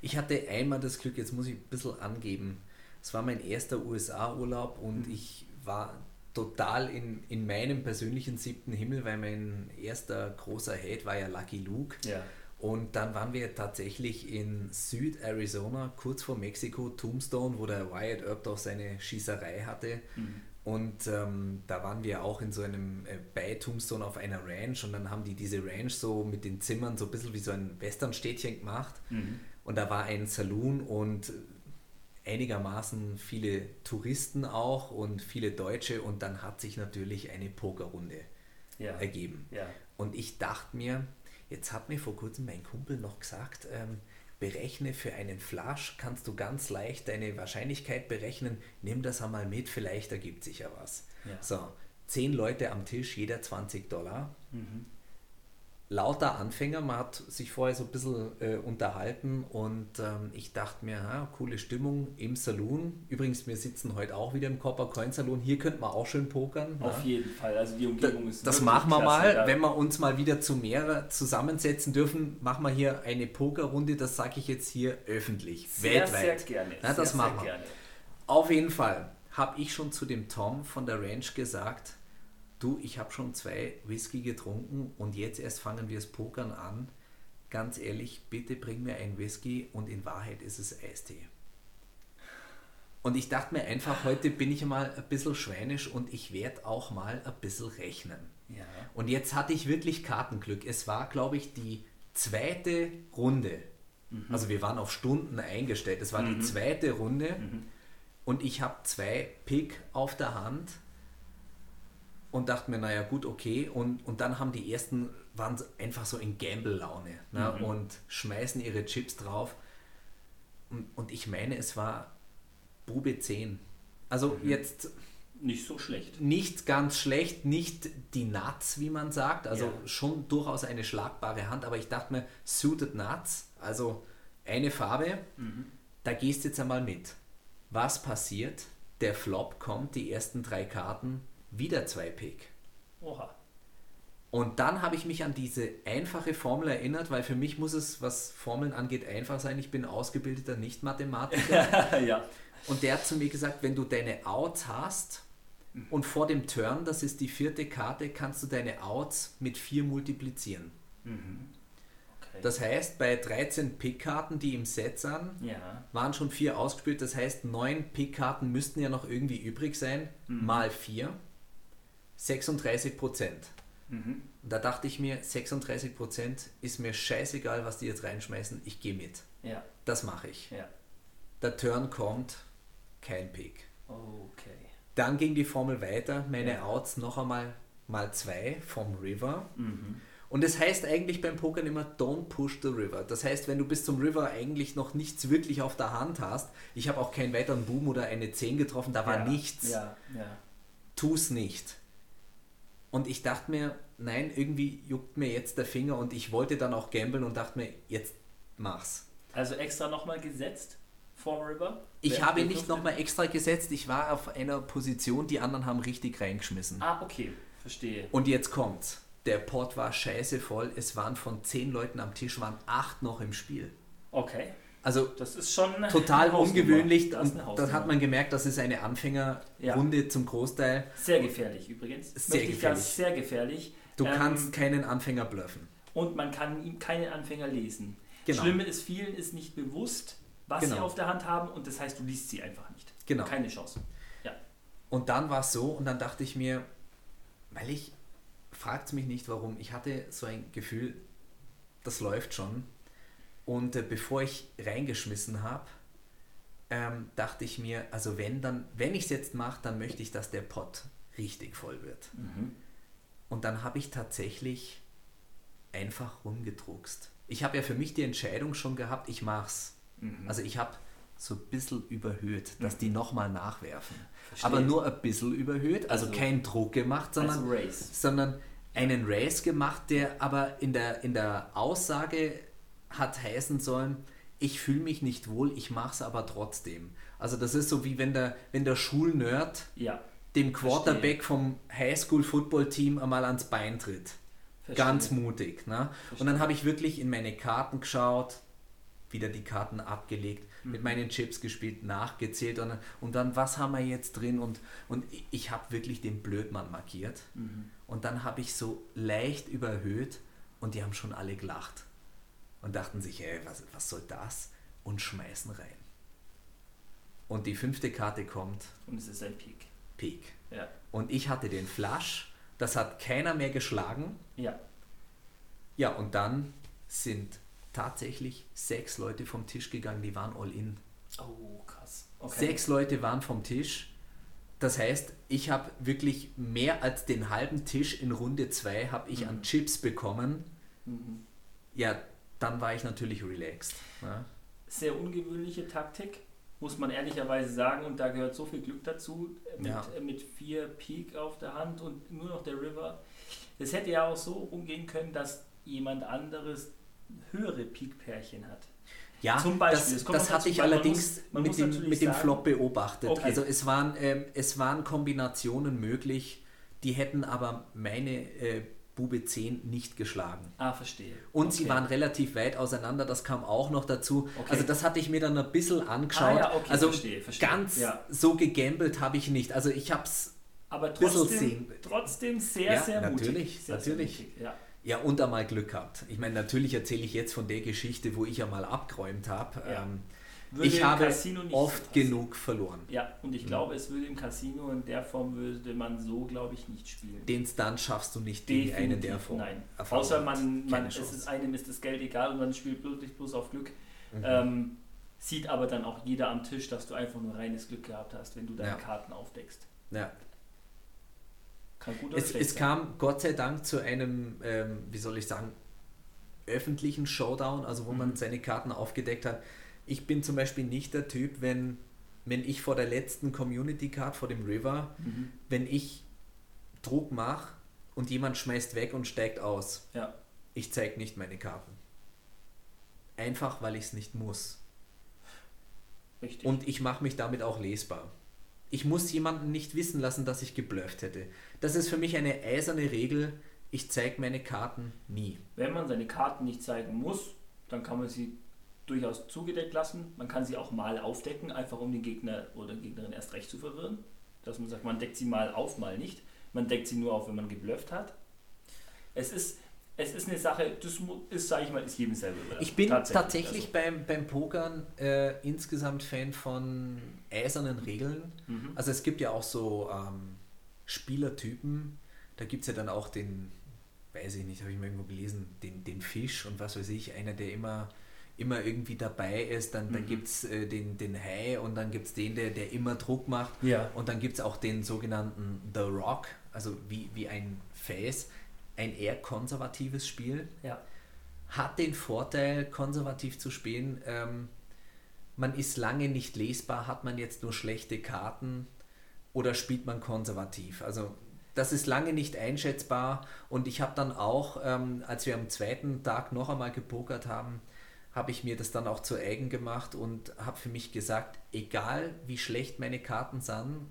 Ich hatte einmal das Glück, jetzt muss ich ein bisschen angeben. Es war mein erster USA-Urlaub und Mhm. ich war total in, in meinem persönlichen siebten Himmel, weil mein erster großer Hate war ja Lucky Luke. Ja. Und dann waren wir tatsächlich in Süd-Arizona, kurz vor Mexiko, Tombstone, wo der Wyatt Earp doch seine Schießerei hatte. Mhm. Und ähm, da waren wir auch in so einem äh, bei Tombstone auf einer Ranch und dann haben die diese Ranch so mit den Zimmern so ein bisschen wie so ein Westernstädtchen gemacht. Mhm. Und da war ein Saloon und einigermaßen viele Touristen auch und viele Deutsche und dann hat sich natürlich eine Pokerrunde Ja. ergeben. ja. Und ich dachte mir, jetzt hat mir vor kurzem mein Kumpel noch gesagt, ähm, berechne für einen Flash, kannst du ganz leicht deine Wahrscheinlichkeit berechnen, nimm das einmal mit, vielleicht ergibt sich ja was. Ja. So, zehn Leute am Tisch, jeder 20 Dollar. Mhm. Lauter Anfänger, man hat sich vorher so ein bisschen äh, unterhalten und ähm, ich dachte mir, ha, coole Stimmung im Saloon. Übrigens, wir sitzen heute auch wieder im Copper Coin Saloon. Hier könnte man auch schön pokern. Auf ja. jeden Fall. Also die Umgebung ist Das machen wir mal. Da- Wenn wir uns mal wieder zu mehrere zusammensetzen dürfen, machen wir hier eine Pokerrunde. Das sage ich jetzt hier öffentlich, sehr, weltweit. sehr gerne. Na, das sehr, machen sehr wir. gerne. Auf jeden Fall habe ich schon zu dem Tom von der Ranch gesagt, du, ich habe schon zwei Whisky getrunken und jetzt erst fangen wir das Pokern an. Ganz ehrlich, bitte bring mir ein Whisky und in Wahrheit ist es Eistee. Und ich dachte mir einfach, heute bin ich mal ein bisschen schweinisch und ich werde auch mal ein bisschen rechnen. Ja. Und jetzt hatte ich wirklich Kartenglück. Es war, glaube ich, die zweite Runde. Also wir waren auf Stunden eingestellt. Es war die zweite Runde und ich habe zwei Pick auf der Hand und dachte mir, naja gut, okay. Und, und dann haben die ersten, waren einfach so in Gamble-Laune ne? und schmeißen ihre Chips drauf. Und, und ich meine, es war Bube 10. Also jetzt Nicht so schlecht. nicht ganz schlecht, nicht die Nuts, wie man sagt, also Ja. schon durchaus eine schlagbare Hand, aber ich dachte mir, Suited Nuts, also eine Farbe, da gehst du jetzt einmal mit. Was passiert? Der Flop kommt, die ersten drei Karten, wieder zwei Pick. Oha. Und dann habe ich mich an diese einfache Formel erinnert, weil für mich muss es, was Formeln angeht, einfach sein. Ich bin ausgebildeter Nicht-Mathematiker. ja. Und der hat zu mir gesagt, wenn du deine Outs hast und vor dem Turn, das ist die vierte Karte, kannst du deine Outs mit 4 multiplizieren. Okay. Das heißt, bei 13 Pickkarten, die im Set sind, ja. waren schon 4 ausgespielt. Das heißt, 9 Pickkarten müssten ja noch irgendwie übrig sein, mal 4. 36 Prozent. Und da dachte ich mir, 36 Prozent ist mir scheißegal, was die jetzt reinschmeißen, ich gehe mit. Ja. Das mache ich. Ja. Der Turn kommt, kein Pick. Okay. Dann ging die Formel weiter, meine Outs noch einmal mal zwei vom River. Und es heißt eigentlich beim Pokern immer Don't push the river. Das heißt, wenn du bis zum River eigentlich noch nichts wirklich auf der Hand hast, ich habe auch keinen weiteren Boom oder eine 10 getroffen, da war ja. nichts, Ja, ja. tu's nicht. Und ich dachte mir, nein, irgendwie juckt mir jetzt der Finger und ich wollte dann auch gamblen und dachte mir, jetzt mach's. Also extra nochmal gesetzt vor River? Ich Wer- habe nicht nochmal extra gesetzt, ich war auf einer Position, die anderen haben richtig reingeschmissen. Ah, okay. Verstehe. Und jetzt kommt's. Der Pot war scheiße voll. Es waren von zehn Leuten am Tisch, waren acht noch im Spiel. Okay. Also Das ist schon total ungewöhnlich. Das hat man gemerkt, das ist eine Anfängerrunde zum Großteil. Sehr gefährlich übrigens. Sehr Möchte ich gefährlich. sehr gefährlich. Du Ähm, kannst keinen Anfänger bluffen. Und man kann ihm keine Anfänger lesen. Genau. Schlimme ist, vielen ist nicht bewusst, was sie Genau. auf der Hand haben und das heißt, du liest sie einfach nicht. Genau. Keine Chance. Ja. Und dann war es so und dann dachte ich mir, weil ich, fragt mich nicht warum, ich hatte so ein Gefühl, das läuft schon. Und äh, bevor ich reingeschmissen habe, ähm, dachte ich mir, also wenn dann, wenn ich es jetzt mache, dann möchte ich, dass der Pot richtig voll wird. Und dann habe ich tatsächlich einfach rumgedruckst. Ich habe ja für mich die Entscheidung schon gehabt, ich mach's. Also ich habe so ein bisschen überhöht, dass die nochmal nachwerfen. Verstehe. Aber nur ein bisschen überhöht, also, Also- kein Druck gemacht, sondern, sondern einen Race gemacht, der aber in der, in der Aussage hat heißen sollen, ich fühle mich nicht wohl, ich mache es aber trotzdem. Also das ist so wie wenn der, wenn der Schulnerd Ja. dem Quarterback vom Highschool-Football-Team einmal ans Bein tritt. Verstehe. Ganz mutig. Ne? Und dann habe ich wirklich in meine Karten geschaut, wieder die Karten abgelegt, Mhm. mit meinen Chips gespielt, nachgezählt und, und dann, was haben wir jetzt drin? Und, und ich- ich habe wirklich den Blödmann markiert. Mhm. Und dann habe ich so leicht überhöht und die haben schon alle gelacht und dachten sich, ey, was, was soll das? Und schmeißen rein. Und die fünfte Karte kommt, Und es ist ein Peak. Pik. Ja. Und ich hatte den Flash, das hat keiner mehr geschlagen. Ja. Ja, und dann sind tatsächlich sechs Leute vom Tisch gegangen, die waren all in. Oh, krass. Okay. Sechs Leute waren vom Tisch. Das heißt, ich habe wirklich mehr als den halben Tisch in Runde 2 habe ich an Chips bekommen. Ja, dann war ich natürlich relaxed. Ne? Sehr ungewöhnliche Taktik, muss man ehrlicherweise sagen. Und da gehört so viel Glück dazu. Mit, Ja. äh, mit vier Peak auf der Hand und nur noch der River. Es hätte ja auch so rumgehen können, dass jemand anderes höhere Peak-Pärchen hat. Ja, Zum Beispiel, das, das hatte ich weil man allerdings muss- man mit dem, mit dem sagen- Flop beobachtet. Okay. Also es waren, ähm, es waren Kombinationen möglich, die hätten aber meine äh, Bube 10 nicht geschlagen. Ah, verstehe. Und sie Okay. waren relativ weit auseinander, das kam auch noch dazu. Okay. Also das hatte ich mir dann ein bisschen angeschaut. Ah ja, okay, also verstehe, verstehe. ganz Ja. so gegambelt habe ich nicht. Also ich habe es, Aber bisschen trotzdem, trotzdem sehr, Ja, sehr mutig. natürlich, Sehr, natürlich. Sehr mutig. Ja. ja, und einmal Glück gehabt. Ich meine, natürlich erzähle ich jetzt von der Geschichte, wo ich einmal abgeräumt habe. Ja. Ähm, würde ich habe Casino nicht oft passieren. genug verloren. Ja, und ich glaube, es würde im Casino in der Form würde man so, glaube ich, nicht spielen. Den Stand schaffst du nicht gegen Definitiv einen der Form. Nein. Erfahrung Außer man, man es ist einem ist das Geld egal und man spielt wirklich bloß auf Glück. Mhm. Ähm, sieht aber dann auch jeder am Tisch, dass du einfach nur reines Glück gehabt hast, wenn du deine Ja. Karten aufdeckst. Ja. Kann gut Es, es kam Gott sei Dank zu einem, ähm, wie soll ich sagen, öffentlichen Showdown, also wo man Mhm. seine Karten aufgedeckt hat. Ich bin zum Beispiel nicht der Typ, wenn, wenn ich vor der letzten Community Card, vor dem River, Mhm. wenn ich Druck mache und jemand schmeißt weg und steigt aus, Ja. ich zeige nicht meine Karten. Einfach, weil ich es nicht muss. Richtig. Und ich mache mich damit auch lesbar. Ich muss jemanden nicht wissen lassen, dass ich geblufft hätte. Das ist für mich eine eiserne Regel. Ich zeige meine Karten nie. Wenn man seine Karten nicht zeigen muss, dann kann man sie durchaus zugedeckt lassen. Man kann sie auch mal aufdecken, einfach um den Gegner oder Gegnerin erst recht zu verwirren. Dass man sagt, man deckt sie mal auf, mal nicht. Man deckt sie nur auf, wenn man geblufft hat. Es ist, es ist eine Sache, das ist, sage ich mal, ist jedem selber überlassen. Ich bin tatsächlich, Also, beim, beim Pokern äh, insgesamt Fan von eisernen Regeln. mhm. Also es gibt ja auch so ähm, Spielertypen. Da gibt es ja dann auch den, weiß ich nicht, habe ich mal irgendwo gelesen, den, den Fisch und was weiß ich, einer, der immer, immer irgendwie dabei ist. Dann, dann Mhm. gibt es äh, den, den Hai und dann gibt es den, der, der immer Druck macht. Ja. Und dann gibt es auch den sogenannten The Rock, also wie, wie ein Face, ein eher konservatives Spiel. Ja. Hat den Vorteil, konservativ zu spielen. Ähm, man ist lange nicht lesbar, hat man jetzt nur schlechte Karten oder spielt man konservativ? Also das ist lange nicht einschätzbar und ich habe dann auch, ähm, als wir am zweiten Tag noch einmal gepokert haben, habe ich mir das dann auch zu eigen gemacht und habe für mich gesagt, egal wie schlecht meine Karten sind,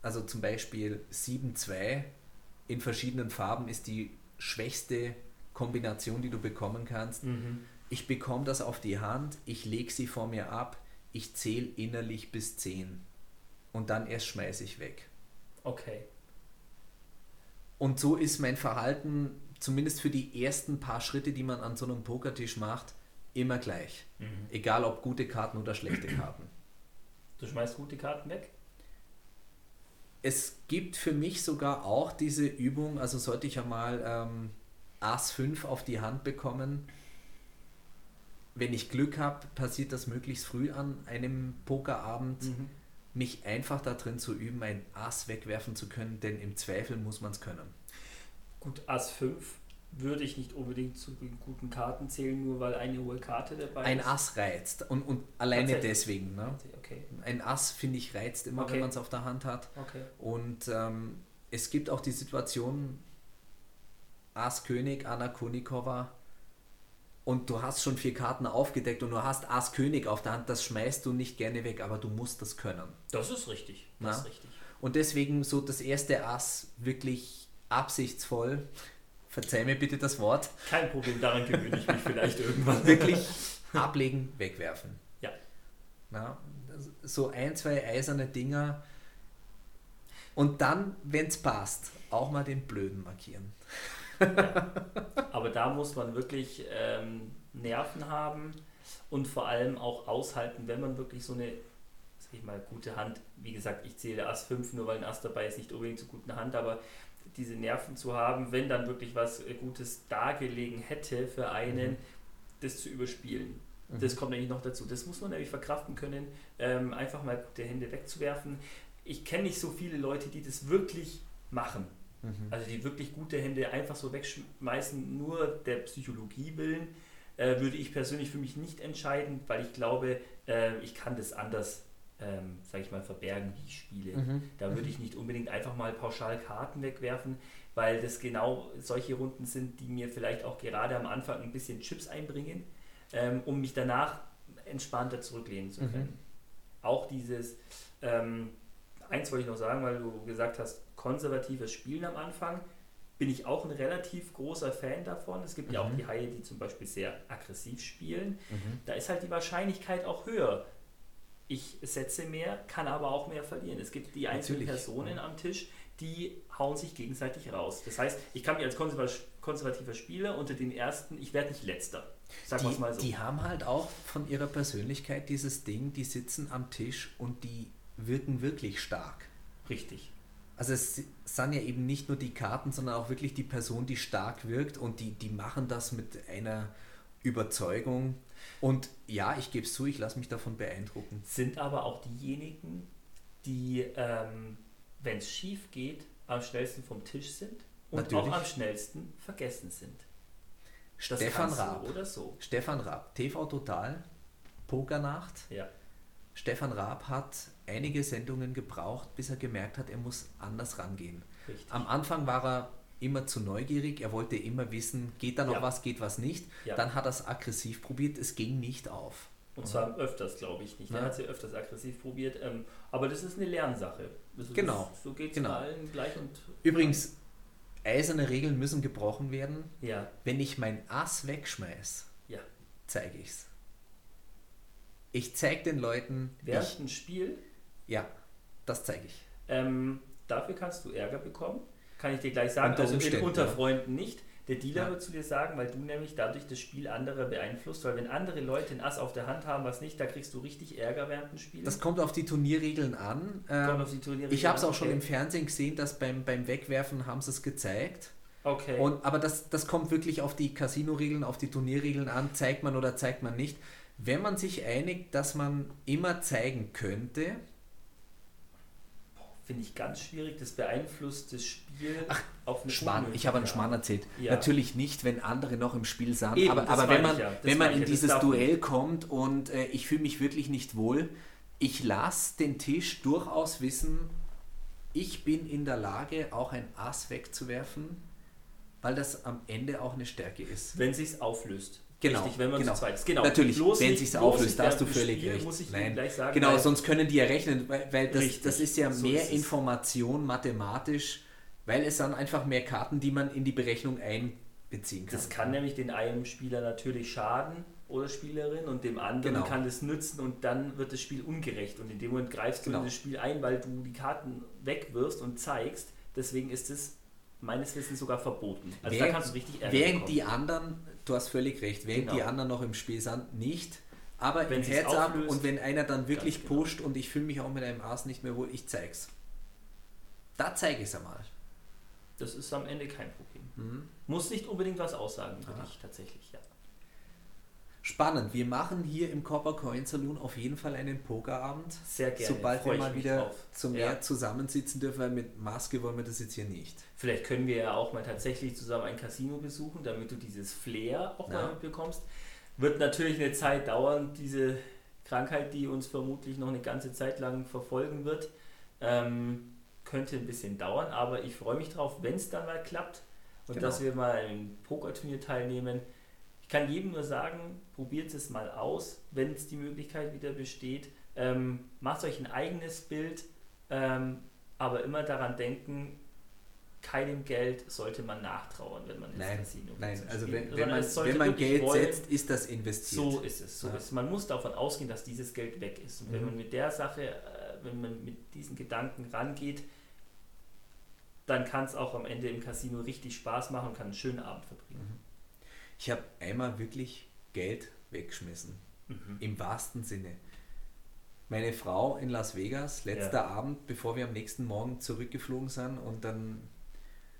also zum Beispiel 7-2 in verschiedenen Farben ist die schwächste Kombination, die du bekommen kannst. Mhm. Ich bekomme das auf die Hand, ich lege sie vor mir ab, ich zähle innerlich bis 10 und dann erst schmeiße ich weg. Okay. Und so ist mein Verhalten, zumindest für die ersten paar Schritte, die man an so einem Pokertisch macht, immer gleich. Mhm. Egal ob gute Karten oder schlechte Karten. Du schmeißt gute Karten weg? Es gibt für mich sogar auch diese Übung, also sollte ich einmal ähm, Ass 5 auf die Hand bekommen. Wenn ich Glück habe, passiert das möglichst früh an einem Pokerabend, mich einfach darin zu üben, ein Ass wegwerfen zu können, denn im Zweifel muss man es können. Gut, Ass 5 würde ich nicht unbedingt zu den guten Karten zählen, nur weil eine hohe Karte dabei Ein ist. Ass reizt und, und alleine deswegen. Ne? Okay, Ein Ass, finde ich, reizt immer, Okay. wenn man es auf der Hand hat. okay. Und ähm, es gibt auch die Situation, Ass König, Anna Konikova, und du hast schon vier Karten aufgedeckt und du hast Ass König auf der Hand, das schmeißt du nicht gerne weg, aber du musst das können. Das ist richtig. Das Na? ist richtig. Und deswegen so das erste Ass wirklich absichtsvoll, verzeih mir bitte das Wort, Kein Problem, daran gewöhne ich mich vielleicht irgendwann. wirklich ablegen, wegwerfen. Ja. Na, so ein, zwei eiserne Dinger und dann, wenn es passt, auch mal den Blöden markieren. Aber da muss man wirklich ähm, Nerven haben und vor allem auch aushalten, wenn man wirklich so eine, sag ich mal, gute Hand, wie gesagt, ich zähle Ass 5, nur weil ein Ass dabei ist, nicht unbedingt zur guten Hand, aber diese Nerven zu haben, wenn dann wirklich was äh, Gutes dargelegen hätte für einen, Mhm. das zu überspielen. Das kommt nämlich noch dazu. Das muss man nämlich verkraften können, ähm, einfach mal gute Hände wegzuwerfen. Ich kenne nicht so viele Leute, die das wirklich machen. Mhm. Also die wirklich gute Hände einfach so wegschmeißen, nur der Psychologie willen, äh, würde ich persönlich für mich nicht entscheiden, weil ich glaube, äh, ich kann das anders, ähm, sage ich mal, verbergen, wie ich spiele. Mhm. Da würde ich nicht unbedingt einfach mal pauschal Karten wegwerfen, weil das genau solche Runden sind, die mir vielleicht auch gerade am Anfang ein bisschen Chips einbringen, ähm, um mich danach entspannter zurücklehnen zu Mhm. können. Auch dieses, ähm, eins wollte ich noch sagen, weil du gesagt hast, konservatives Spielen am Anfang, bin ich auch ein relativ großer Fan davon. Es gibt ja auch Mhm. die Haie, die zum Beispiel sehr aggressiv spielen. Mhm. Da ist halt die Wahrscheinlichkeit auch höher. Ich setze mehr, kann aber auch mehr verlieren. Es gibt die einzelnen Natürlich, Personen am Tisch, die hauen sich gegenseitig raus. Das heißt, ich kann mich als konserva- konservativer Spieler unter den ersten, ich werde nicht letzter. Sagen wir es Die, mal so. die haben halt auch von ihrer Persönlichkeit dieses Ding, die sitzen am Tisch und die wirken wirklich stark. Richtig. Also es sind ja eben nicht nur die Karten, sondern auch wirklich die Person, die stark wirkt und die, die machen das mit einer Überzeugung. Und ja, ich gebe es zu, ich lasse mich davon beeindrucken. Sind aber auch diejenigen, die, ähm, wenn es schief geht, am schnellsten vom Tisch sind und Natürlich. auch am schnellsten vergessen sind. Das Stefan Raab. Oder so. Stefan Raab, TV Total, Pokernacht. Ja. Stefan Raab hat einige Sendungen gebraucht, bis er gemerkt hat, er muss anders rangehen. Richtig. Am Anfang war er immer zu neugierig, er wollte immer wissen, geht da noch Ja. was, geht was nicht. Ja. Dann hat er es aggressiv probiert, es ging nicht auf. Und zwar öfters, glaube ich nicht. Er Ja. hat sie öfters aggressiv probiert. Ähm, aber das ist eine Lernsache. Also Genau. Das, so geht es Genau. allen gleich und. Übrigens, eiserne Regeln müssen gebrochen werden. Ja, Wenn ich mein Ass wegschmeiß, ja. zeige ich's. Ich zeige den Leuten, Während ich, ein Spiel, ja, das zeige ich. ähm, dafür kannst du Ärger bekommen. Kann ich dir gleich sagen. Unter also in, Umständen, unter ja. Freunden nicht. Der Dealer Ja. wird zu dir sagen, weil du nämlich dadurch das Spiel anderer beeinflusst, weil wenn andere Leute ein Ass auf der Hand haben, was nicht, da kriegst du richtig Ärger während dem Spiel. Das kommt auf die Turnierregeln an. Ähm, die Turniere ich habe es auch schon okay. im Fernsehen gesehen, dass beim, beim Wegwerfen haben sie es gezeigt. Okay. Und, aber das, das kommt wirklich auf die Casino-Regeln, auf die Turnierregeln an. Zeigt man oder zeigt man nicht. Wenn man sich einigt, dass man immer zeigen könnte, Finde ich ganz schwierig. Das beeinflusst das Spiel Ach, auf eine Schmarrn, ich habe einen. Schmarrn erzählt. Ja. Natürlich nicht, wenn andere noch im Spiel sind. Eben, aber aber wenn man, ja, wenn man in ja, dieses Duell kommt und äh, ich fühle mich wirklich nicht wohl, ich lasse den Tisch durchaus wissen, ich bin in der Lage, auch ein Ass wegzuwerfen, weil das am Ende auch eine Stärke ist. Wenn sich's auflöst. Genau, Richtig, wenn man genau. zu zweit ist. Genau. Natürlich, Bloß wenn bloß auflöst, da hast du völlig Spiel, recht. Muss ich Nein. Gleich sagen, Genau, sonst können die ja rechnen, weil, weil das, Richtig, das ist ja so mehr ist es. Information mathematisch, weil es dann einfach mehr Karten, die man in die Berechnung einbeziehen kann. Das kann nämlich den einen Spieler natürlich schaden oder Spielerin und dem anderen Genau. kann das nützen und dann wird das Spiel ungerecht und in dem Moment greifst du Genau. in das Spiel ein, weil du die Karten wegwirfst und zeigst. Deswegen ist es meines Wissens sogar verboten. Also da Während- kannst du richtig Ärger Während bekommen. die anderen, du hast völlig recht, während Genau. die anderen noch im Spiel sind, nicht. Aber Wenn Herz ab und wenn einer dann wirklich genau. pusht und ich fühle mich auch mit einem Ass nicht mehr wohl, ich zeig's. Da zeige ich es einmal. Das ist am Ende kein Problem. Mhm. Muss nicht unbedingt was aussagen für Ah. dich tatsächlich, ja. Spannend. Wir machen hier im Copper Coin Saloon auf jeden Fall einen Pokerabend. Sehr gerne. Sobald Freu wir mal wieder drauf. zu mehr Ja. zusammensitzen dürfen, weil mit Maske wollen wir das jetzt hier nicht. Vielleicht können wir ja auch mal tatsächlich zusammen ein Casino besuchen, damit du dieses Flair auch Ja. mal mitbekommst. Wird natürlich eine Zeit dauern, diese Krankheit, die uns vermutlich noch eine ganze Zeit lang verfolgen wird. Ähm, könnte ein bisschen dauern, aber ich freue mich drauf, wenn es dann mal klappt und Genau. dass wir mal im Pokerturnier teilnehmen. Ich kann jedem nur sagen, probiert es mal aus, wenn es die Möglichkeit wieder besteht. Ähm, macht euch ein eigenes Bild, ähm, aber immer daran denken, keinem Geld sollte man nachtrauern, wenn man ins Nein, Casino geht nein. Also wenn, wenn man, wenn man Geld wollen, setzt, ist das investiert. so ist es. So Ja. ist. es. Man muss davon ausgehen, dass dieses Geld weg ist. Und wenn Mhm. man mit der Sache, äh, wenn man mit diesen Gedanken rangeht, dann kann es auch am Ende im Casino richtig Spaß machen und kann einen schönen Abend verbringen. Ich habe einmal wirklich Geld weggeschmissen. Mhm. Im wahrsten Sinne. Meine Frau in Las Vegas, letzter Ja. Abend, bevor wir am nächsten Morgen zurückgeflogen sind, und dann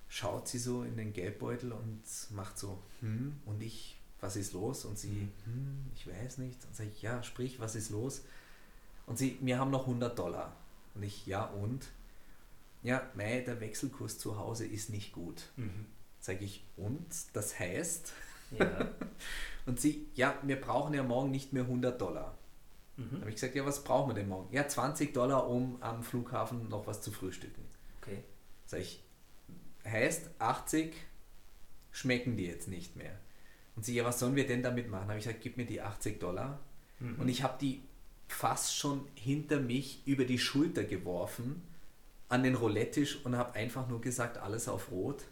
schaut sie so in den Geldbeutel und macht so, hm, und ich, was ist los? Und sie, hm, ich weiß nicht. Und sage ich, ja, sprich, was ist los? Und sie, wir haben noch 100 Dollar. Und ich, ja, und? Ja, mei, der Wechselkurs zu Hause ist nicht gut. Mhm. Sage ich, und? Das heißt? Ja. Und sie, ja, wir brauchen ja morgen nicht mehr 100 Dollar. Mhm. habe ich gesagt, ja, was brauchen wir denn morgen? Ja, 20 Dollar, um am Flughafen noch was zu frühstücken. Okay. Sag ich, heißt 80 schmecken die jetzt nicht mehr. Und sie, ja, was sollen wir denn damit machen? Habe ich gesagt, gib mir die 80 Dollar. Mhm. Und ich habe die fast schon hinter mich über die Schulter geworfen an den Roulette-Tisch und habe einfach nur gesagt, alles auf Rot.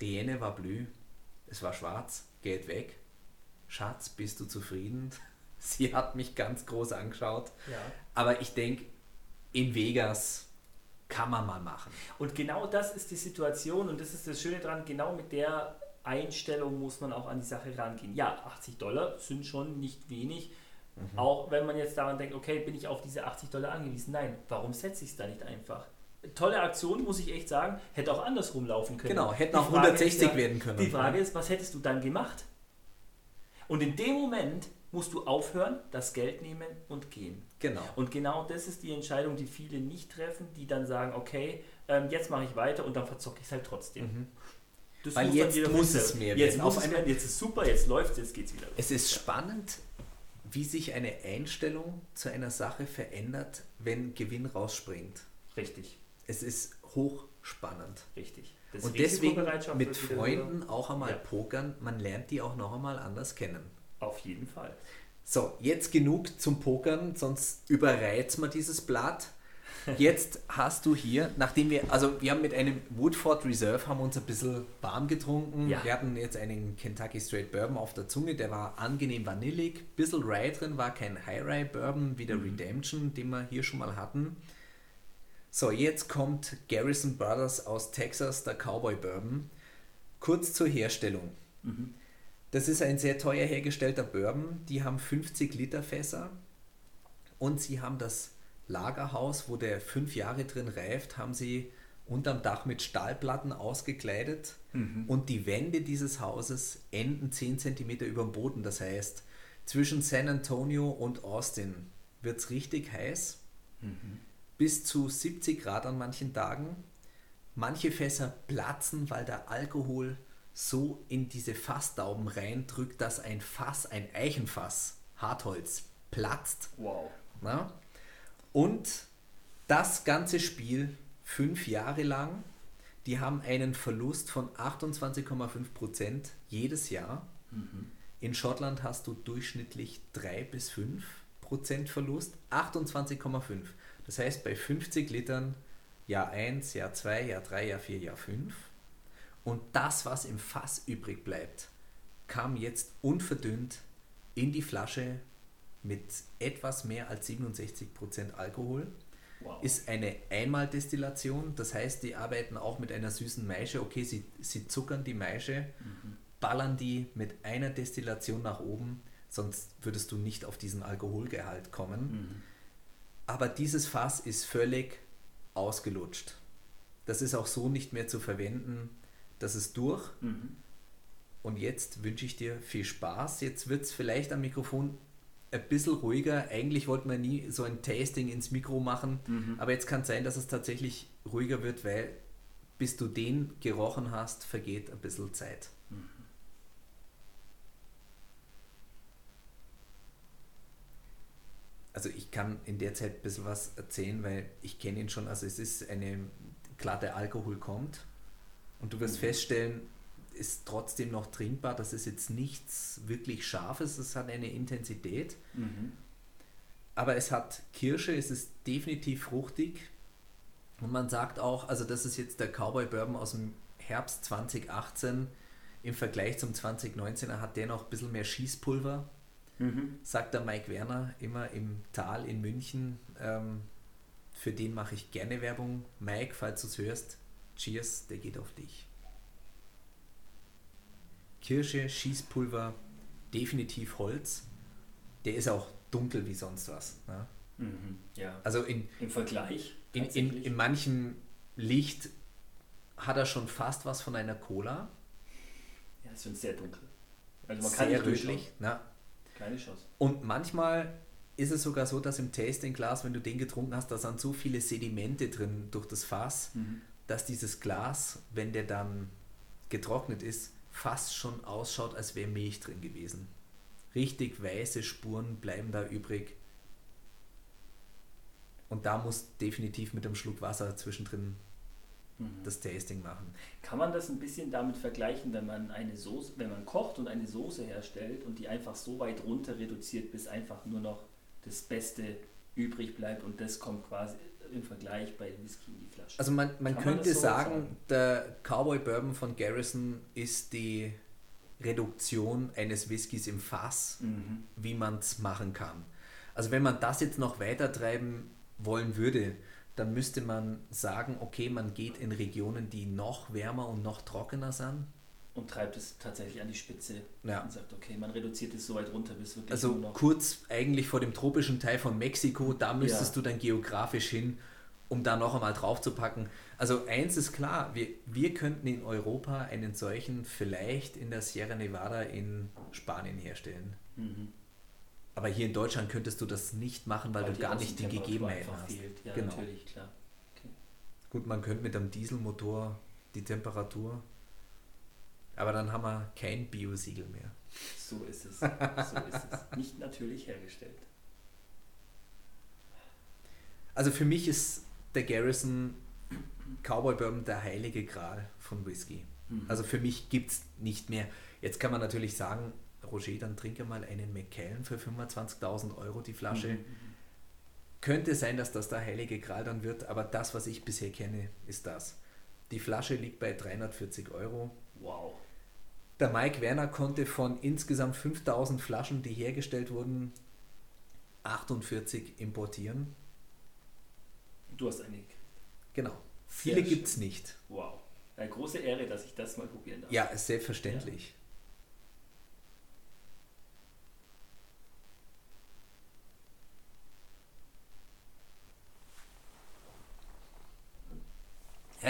Riene war blü, es war schwarz, Geld weg. Schatz, bist du zufrieden? Sie hat mich ganz groß angeschaut. Ja. Aber ich denke, in Vegas kann man mal machen. Und genau das ist die Situation und das ist das Schöne dran, genau mit der Einstellung muss man auch an die Sache rangehen. Ja, 80 Dollar sind schon nicht wenig. Mhm. Auch wenn man jetzt daran denkt, okay, bin ich auf diese 80 Dollar angewiesen? Nein, warum setze ich es da nicht einfach? Tolle Aktion, muss ich echt sagen. Hätte auch andersrum laufen können. Genau, hätten auch 160 ja, werden können. Die Frage ist, was hättest du dann gemacht? Und in dem Moment musst du aufhören, das Geld nehmen und gehen. Genau. Und genau das ist die Entscheidung, die viele nicht treffen, die dann sagen, okay, ähm, jetzt mache ich weiter und dann verzocke ich es halt trotzdem. Mhm. Das Weil jetzt muss es mehr jetzt werden. Muss es werden. Jetzt ist super, jetzt läuft es, jetzt geht es wieder. Es ist spannend, wie sich eine Einstellung zu einer Sache verändert, wenn Gewinn rausspringt. Richtig. Es ist hochspannend. Richtig. Das und deswegen mit Freunden auch einmal ja. pokern, man lernt die auch noch einmal anders kennen. Auf jeden Fall. So, jetzt genug zum Pokern, sonst überreizt man dieses Blatt. Jetzt hast du hier, nachdem wir, also wir haben mit einem Woodford Reserve haben uns ein bisschen warm getrunken. Ja. Wir hatten jetzt einen Kentucky Straight Bourbon auf der Zunge, der war angenehm vanillig, bisschen Rye drin, war kein High Rye Bourbon wie der mhm. Redemption, den wir hier schon mal hatten. So, jetzt kommt Garrison Brothers aus Texas, der Cowboy Bourbon. Kurz zur Herstellung. Mhm. Das ist ein sehr teuer hergestellter Bourbon. Die haben 50 Liter Fässer und sie haben das Lagerhaus, wo der fünf Jahre drin reift, haben sie unterm Dach mit Stahlplatten ausgekleidet mhm. und die Wände dieses Hauses enden 10 cm über dem Boden. Das heißt, zwischen San Antonio und Austin wird es richtig heiß, mhm. Bis zu 70 Grad an manchen Tagen. Manche Fässer platzen, weil der Alkohol so in diese Fassdauben reindrückt, dass ein Fass, ein Eichenfass, Hartholz, platzt. Wow. Na? Und das ganze Spiel fünf Jahre lang, die haben einen Verlust von 28,5% jedes Jahr. Mhm. In Schottland hast du durchschnittlich 3 bis 5% Verlust, 28,5. Das heißt, bei 50 Litern Jahr 1, Jahr 2, Jahr 3, Jahr 4, Jahr 5. Und das, was im Fass übrig bleibt, kam jetzt unverdünnt in die Flasche mit etwas mehr als 67% Alkohol. Wow. Ist eine Einmaldestillation, das heißt, die arbeiten auch mit einer süßen Maische. Okay, sie, sie zuckern die Maische, mhm. ballern die mit einer Destillation nach oben, sonst würdest du nicht auf diesen Alkoholgehalt kommen. Mhm. Aber dieses Fass ist völlig ausgelutscht. Das ist auch so nicht mehr zu verwenden. Das ist durch. Mhm. Und jetzt wünsche ich dir viel Spaß. Jetzt wird es vielleicht am Mikrofon ein bisschen ruhiger. Eigentlich wollte man nie so ein Tasting ins Mikro machen, mhm. aber jetzt kann es sein, dass es tatsächlich ruhiger wird, weil bis du den gerochen hast, vergeht ein bisschen Zeit. Also ich kann in der Zeit ein bisschen was erzählen, weil ich kenne ihn schon. Also es ist eine, klar der Alkohol kommt und du wirst mhm. feststellen, ist trotzdem noch trinkbar. Das ist jetzt nichts wirklich Scharfes, es hat eine Intensität. Mhm. Aber es hat Kirsche, es ist definitiv fruchtig. Und man sagt auch, also das ist jetzt der Cowboy Bourbon aus dem Herbst 2018. Im Vergleich zum 2019er hat der noch ein bisschen mehr Schießpulver, mhm. sagt der Mike Werner immer im Tal in München. Ähm, für den mache ich gerne Werbung. Mike, falls du es hörst, cheers, der geht auf dich. Kirsche, Schießpulver, definitiv Holz. Der ist auch dunkel wie sonst was. Ne? Mhm, ja. Also in, im Vergleich. In, in, in manchem Licht hat er schon fast was von einer Cola. Ja, ist schon sehr dunkel. Also man kann sehr rötlich. Na. Keine Chance. Und manchmal ist es sogar so, dass im Tasting-Glas, wenn du den getrunken hast, da sind so viele Sedimente drin durch das Fass, mhm. dass dieses Glas, wenn der dann getrocknet ist, fast schon ausschaut, als wäre Milch drin gewesen. Richtig weiße Spuren bleiben da übrig. Und da muss definitiv mit einem Schluck Wasser zwischendrin mhm. das Tasting machen. Kann man das ein bisschen damit vergleichen, wenn man eine Soße, wenn man kocht und eine Soße herstellt und die einfach so weit runter reduziert, bis einfach nur noch das Beste übrig bleibt und das kommt quasi im Vergleich bei Whisky in die Flasche. Also man, man könnte man so sagen, sagen, der Cowboy Bourbon von Garrison ist die Reduktion eines Whiskys im Fass, mhm. wie man es machen kann. Also wenn man das jetzt noch weiter treiben wollen würde, dann müsste man sagen, okay, man geht in Regionen, die noch wärmer und noch trockener sind. und treibt es tatsächlich an die Spitze Ja. und sagt, okay, man reduziert es so weit runter, bis wirklich Also kurz eigentlich vor dem tropischen Teil von Mexiko, da müsstest Ja. du dann geografisch hin, um da noch einmal drauf zu packen. Also eins ist klar, wir, wir könnten in Europa einen solchen vielleicht in der Sierra Nevada in Spanien herstellen. Mhm. Aber hier in Deutschland könntest du das nicht machen, weil, du gar nicht die Gegebenheiten hast. Fehlt. Ja, Genau. natürlich, klar. Okay. Gut, man könnte mit einem Dieselmotor die Temperatur, aber dann haben wir kein Biosiegel mehr. So ist es. So ist es. Nicht natürlich hergestellt. Also für mich ist der Garrison Cowboy Bourbon der heilige Gral von Whisky. Mhm. Also für mich gibt es nicht mehr. Jetzt kann man natürlich sagen, Roger, dann trinke mal einen Macallan für 25.000 Euro die Flasche. Mhm. Könnte sein, dass das der heilige Gral dann wird, aber das, was ich bisher kenne, ist das. Die Flasche liegt bei 340 Euro. Wow. Der Mike Werner konnte von insgesamt 5000 Flaschen, die hergestellt wurden, 48 importieren. Du hast eine. Genau. Sehr Viele gibt es nicht. Wow. Eine große Ehre, dass ich das mal probieren darf. Ja, selbstverständlich. Ja,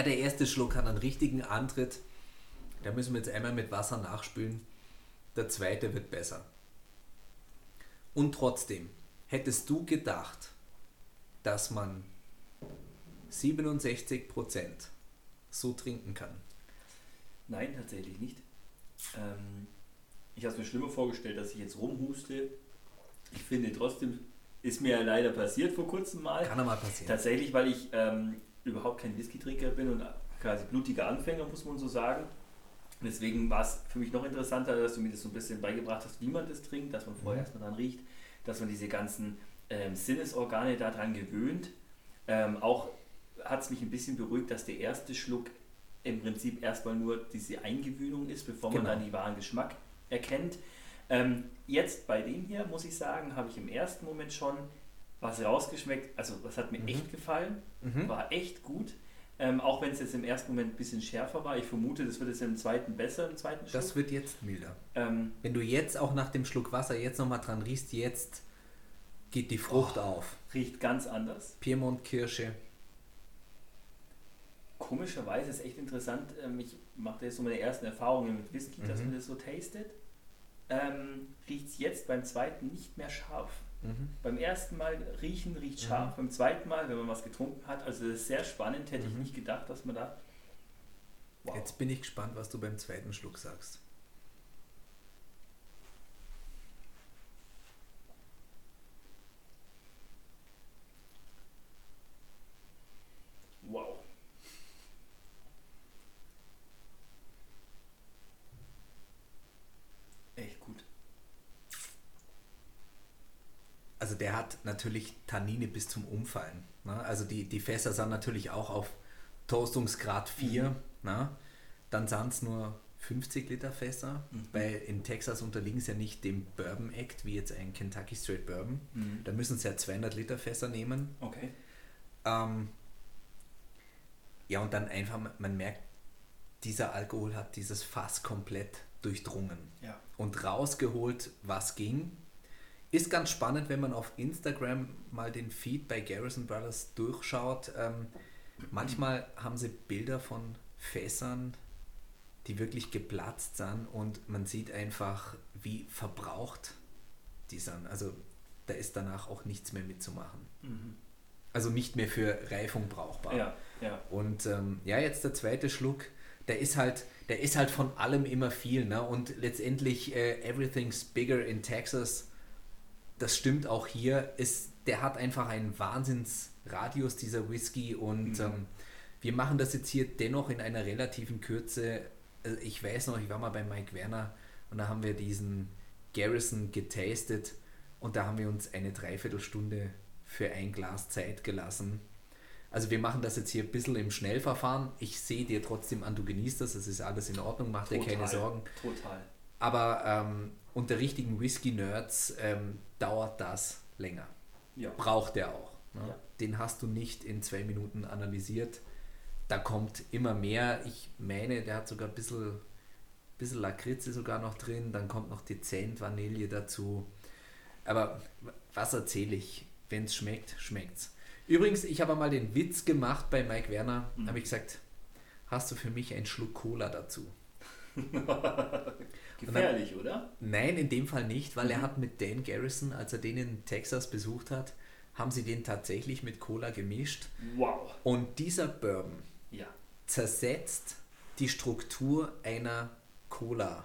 der erste Schluck hat einen richtigen Antritt. Da müssen wir jetzt einmal mit Wasser nachspülen. Der zweite wird besser. Und trotzdem, hättest du gedacht, dass man 67% so trinken kann? Nein, tatsächlich nicht. Ähm, ich habe es mir schlimmer vorgestellt, dass ich jetzt rumhuste. Ich finde trotzdem, ist mir ja leider passiert vor kurzem mal. Kann mal passieren. Tatsächlich, weil ich ähm, überhaupt kein Whisky-Trinker bin und quasi blutiger Anfänger, muss man so sagen. Deswegen war es für mich noch interessanter, dass du mir das so ein bisschen beigebracht hast, wie man das trinkt, dass man vorher Mhm. erstmal dran riecht, dass man diese ganzen ähm, Sinnesorgane daran gewöhnt. Ähm, auch hat es mich ein bisschen beruhigt, dass der erste Schluck im Prinzip erstmal nur diese Eingewöhnung ist, bevor man Genau. dann den wahren Geschmack erkennt. Ähm, jetzt bei dem hier, muss ich sagen, habe ich im ersten Moment schon was rausgeschmeckt. Also, das hat mir Mhm. echt gefallen. Mhm. War echt gut. Ähm, auch wenn es jetzt im ersten Moment ein bisschen schärfer war. Ich vermute, das wird jetzt im zweiten besser, im zweiten Schluck. Das wird jetzt milder. ähm, Wenn du jetzt auch nach dem Schluck Wasser jetzt nochmal dran riechst, jetzt geht die Frucht auf. riecht ganz anders. Piemont Kirsche. Komischerweise ist echt interessant. Ähm, ich mache jetzt so meine ersten Erfahrungen mit Whisky, dass Mhm. man das so tastet. Ähm, riecht es jetzt beim zweiten nicht mehr scharf. Mhm. Beim ersten Mal riechen riecht Mhm. scharf, beim zweiten Mal, wenn man was getrunken hat, also das ist sehr spannend, hätte ich Mhm. nicht gedacht, dass man da. Wow. Jetzt bin ich gespannt, was du beim zweiten Schluck sagst. Wow. Echt gut. Also der hat natürlich Tannine bis zum Umfallen. Ne? Also die, die Fässer sind natürlich auch auf Toastungsgrad 4. Mhm. Ne? Dann sind es nur 50 Liter Fässer, Mhm. weil in Texas unterliegen sie ja nicht dem Bourbon Act, wie jetzt ein Kentucky Straight Bourbon. Da müssen sie ja 200 Liter Fässer nehmen. Okay. Ähm, ja, und dann einfach, man- man merkt, dieser Alkohol hat dieses Fass komplett durchdrungen Ja. und rausgeholt, was ging. Ist ganz spannend, wenn man auf Instagram mal den Feed bei Garrison Brothers durchschaut. Ähm, manchmal haben sie Bilder von Fässern, die wirklich geplatzt sind und man sieht einfach, wie verbraucht die sind. Also da ist danach auch nichts mehr mitzumachen. Mhm. Also nicht mehr für Reifung brauchbar. Ja, ja. Und ähm, ja, jetzt der zweite Schluck, der ist halt, der ist halt von allem immer viel, ne? Und letztendlich äh, Everything's Bigger in Texas, das stimmt auch hier, ist, der hat einfach einen Wahnsinnsradius, dieser Whisky, und Mhm. ähm, wir machen das jetzt hier dennoch in einer relativen Kürze. Äh, Ich weiß noch, ich war mal bei Mike Werner und da haben wir diesen Garrison getastet und da haben wir uns eine Dreiviertelstunde für ein Glas Zeit gelassen. Also wir machen das jetzt hier ein bisschen im Schnellverfahren. Ich sehe dir trotzdem an, du genießt das, es ist alles in Ordnung, mach dir keine Sorgen. Total. Aber ähm, unter richtigen Whisky-Nerds ähm, dauert das länger. Ja. Braucht der auch. Ne? Ja. Den hast du nicht in zwei Minuten analysiert. Da kommt immer mehr. Ich meine, der hat sogar ein bisschen, bisschen Lakritze sogar noch drin, dann kommt noch dezent Vanille dazu. Aber was erzähle ich? Wenn es schmeckt, schmeckt's. Übrigens, ich habe mal den Witz gemacht bei Mike Werner, mhm. habe ich gesagt, hast du für mich einen Schluck Cola dazu? Gefährlich, dann, oder? Nein, in dem Fall nicht, weil mhm. er hat mit Dan Garrison, als er den in Texas besucht hat, haben sie den tatsächlich mit Cola gemischt. Wow. Und dieser Bourbon ja. zersetzt die Struktur einer Cola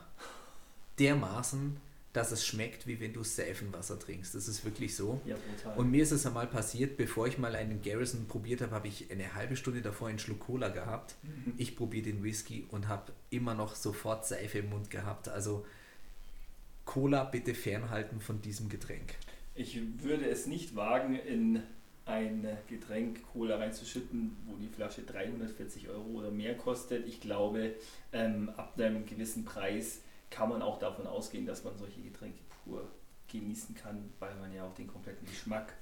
dermaßen, dass es schmeckt, wie wenn du Seifenwasser trinkst. Das ist wirklich so. Ja. Und mir ist es einmal passiert, bevor ich mal einen Garrison probiert habe, habe ich eine halbe Stunde davor einen Schluck Cola gehabt. Mhm. Ich probiere den Whisky und habe immer noch sofort Seife im Mund gehabt. Also Cola bitte fernhalten von diesem Getränk. Ich würde es nicht wagen, in ein Getränk Cola reinzuschütten, wo die Flasche 340 Euro oder mehr kostet. Ich glaube, ähm, ab einem gewissen Preis kann man auch davon ausgehen, dass man solche Getränke pur genießen kann, weil man ja auch den kompletten Geschmack.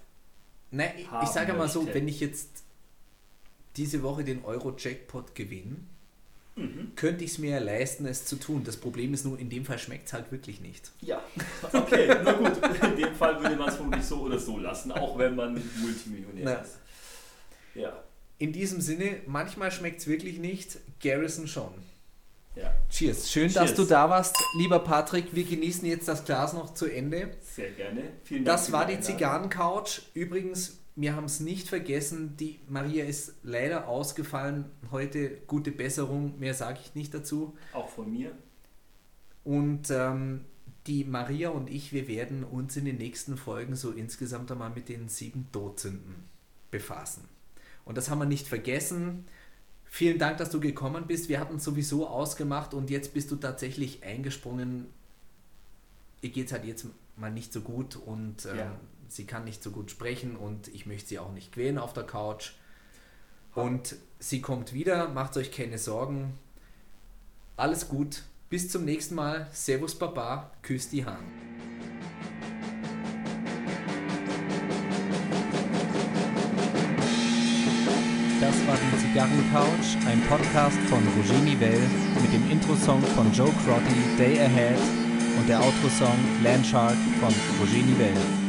Nein, ich, ich sage mal so, wenn ich jetzt diese Woche den Euro-Jackpot gewinne, mhm. könnte ich es mir ja leisten, es zu tun. Das Problem ist nur, in dem Fall schmeckt es halt wirklich nicht. Ja, okay, na gut. In dem Fall würde man es vermutlich so oder so lassen, auch wenn man Multimillionär na. ist. Ja. In diesem Sinne, manchmal schmeckt es wirklich nicht, Garrison schon. Ja. Cheers. Schön, Cheers. dass du da warst, lieber Patrick. Wir genießen jetzt das Glas noch zu Ende. Sehr gerne. Vielen Dank. Das war die Zigarrencouch. Übrigens, wir haben es nicht vergessen, die Maria ist leider ausgefallen. Heute gute Besserung, mehr sage ich nicht dazu. Auch von mir. Und ähm, die Maria und ich, wir werden uns in den nächsten Folgen so insgesamt einmal mit den sieben Todsünden befassen. Und das haben wir nicht vergessen. Vielen Dank, dass du gekommen bist. Wir hatten sowieso ausgemacht und jetzt bist du tatsächlich eingesprungen. Ihr geht es halt jetzt mal nicht so gut und äh, ja. sie kann nicht so gut sprechen und ich möchte sie auch nicht quälen auf der Couch. Und sie kommt wieder, macht euch keine Sorgen. Alles gut. Bis zum nächsten Mal. Servus Baba. Küss die Hand. Zigarrencouch, ein Podcast von Roger Nivelle mit dem Intro-Song von Joe Crotty, Day Ahead und der Outro-Song Landshark von Roger Nivelle.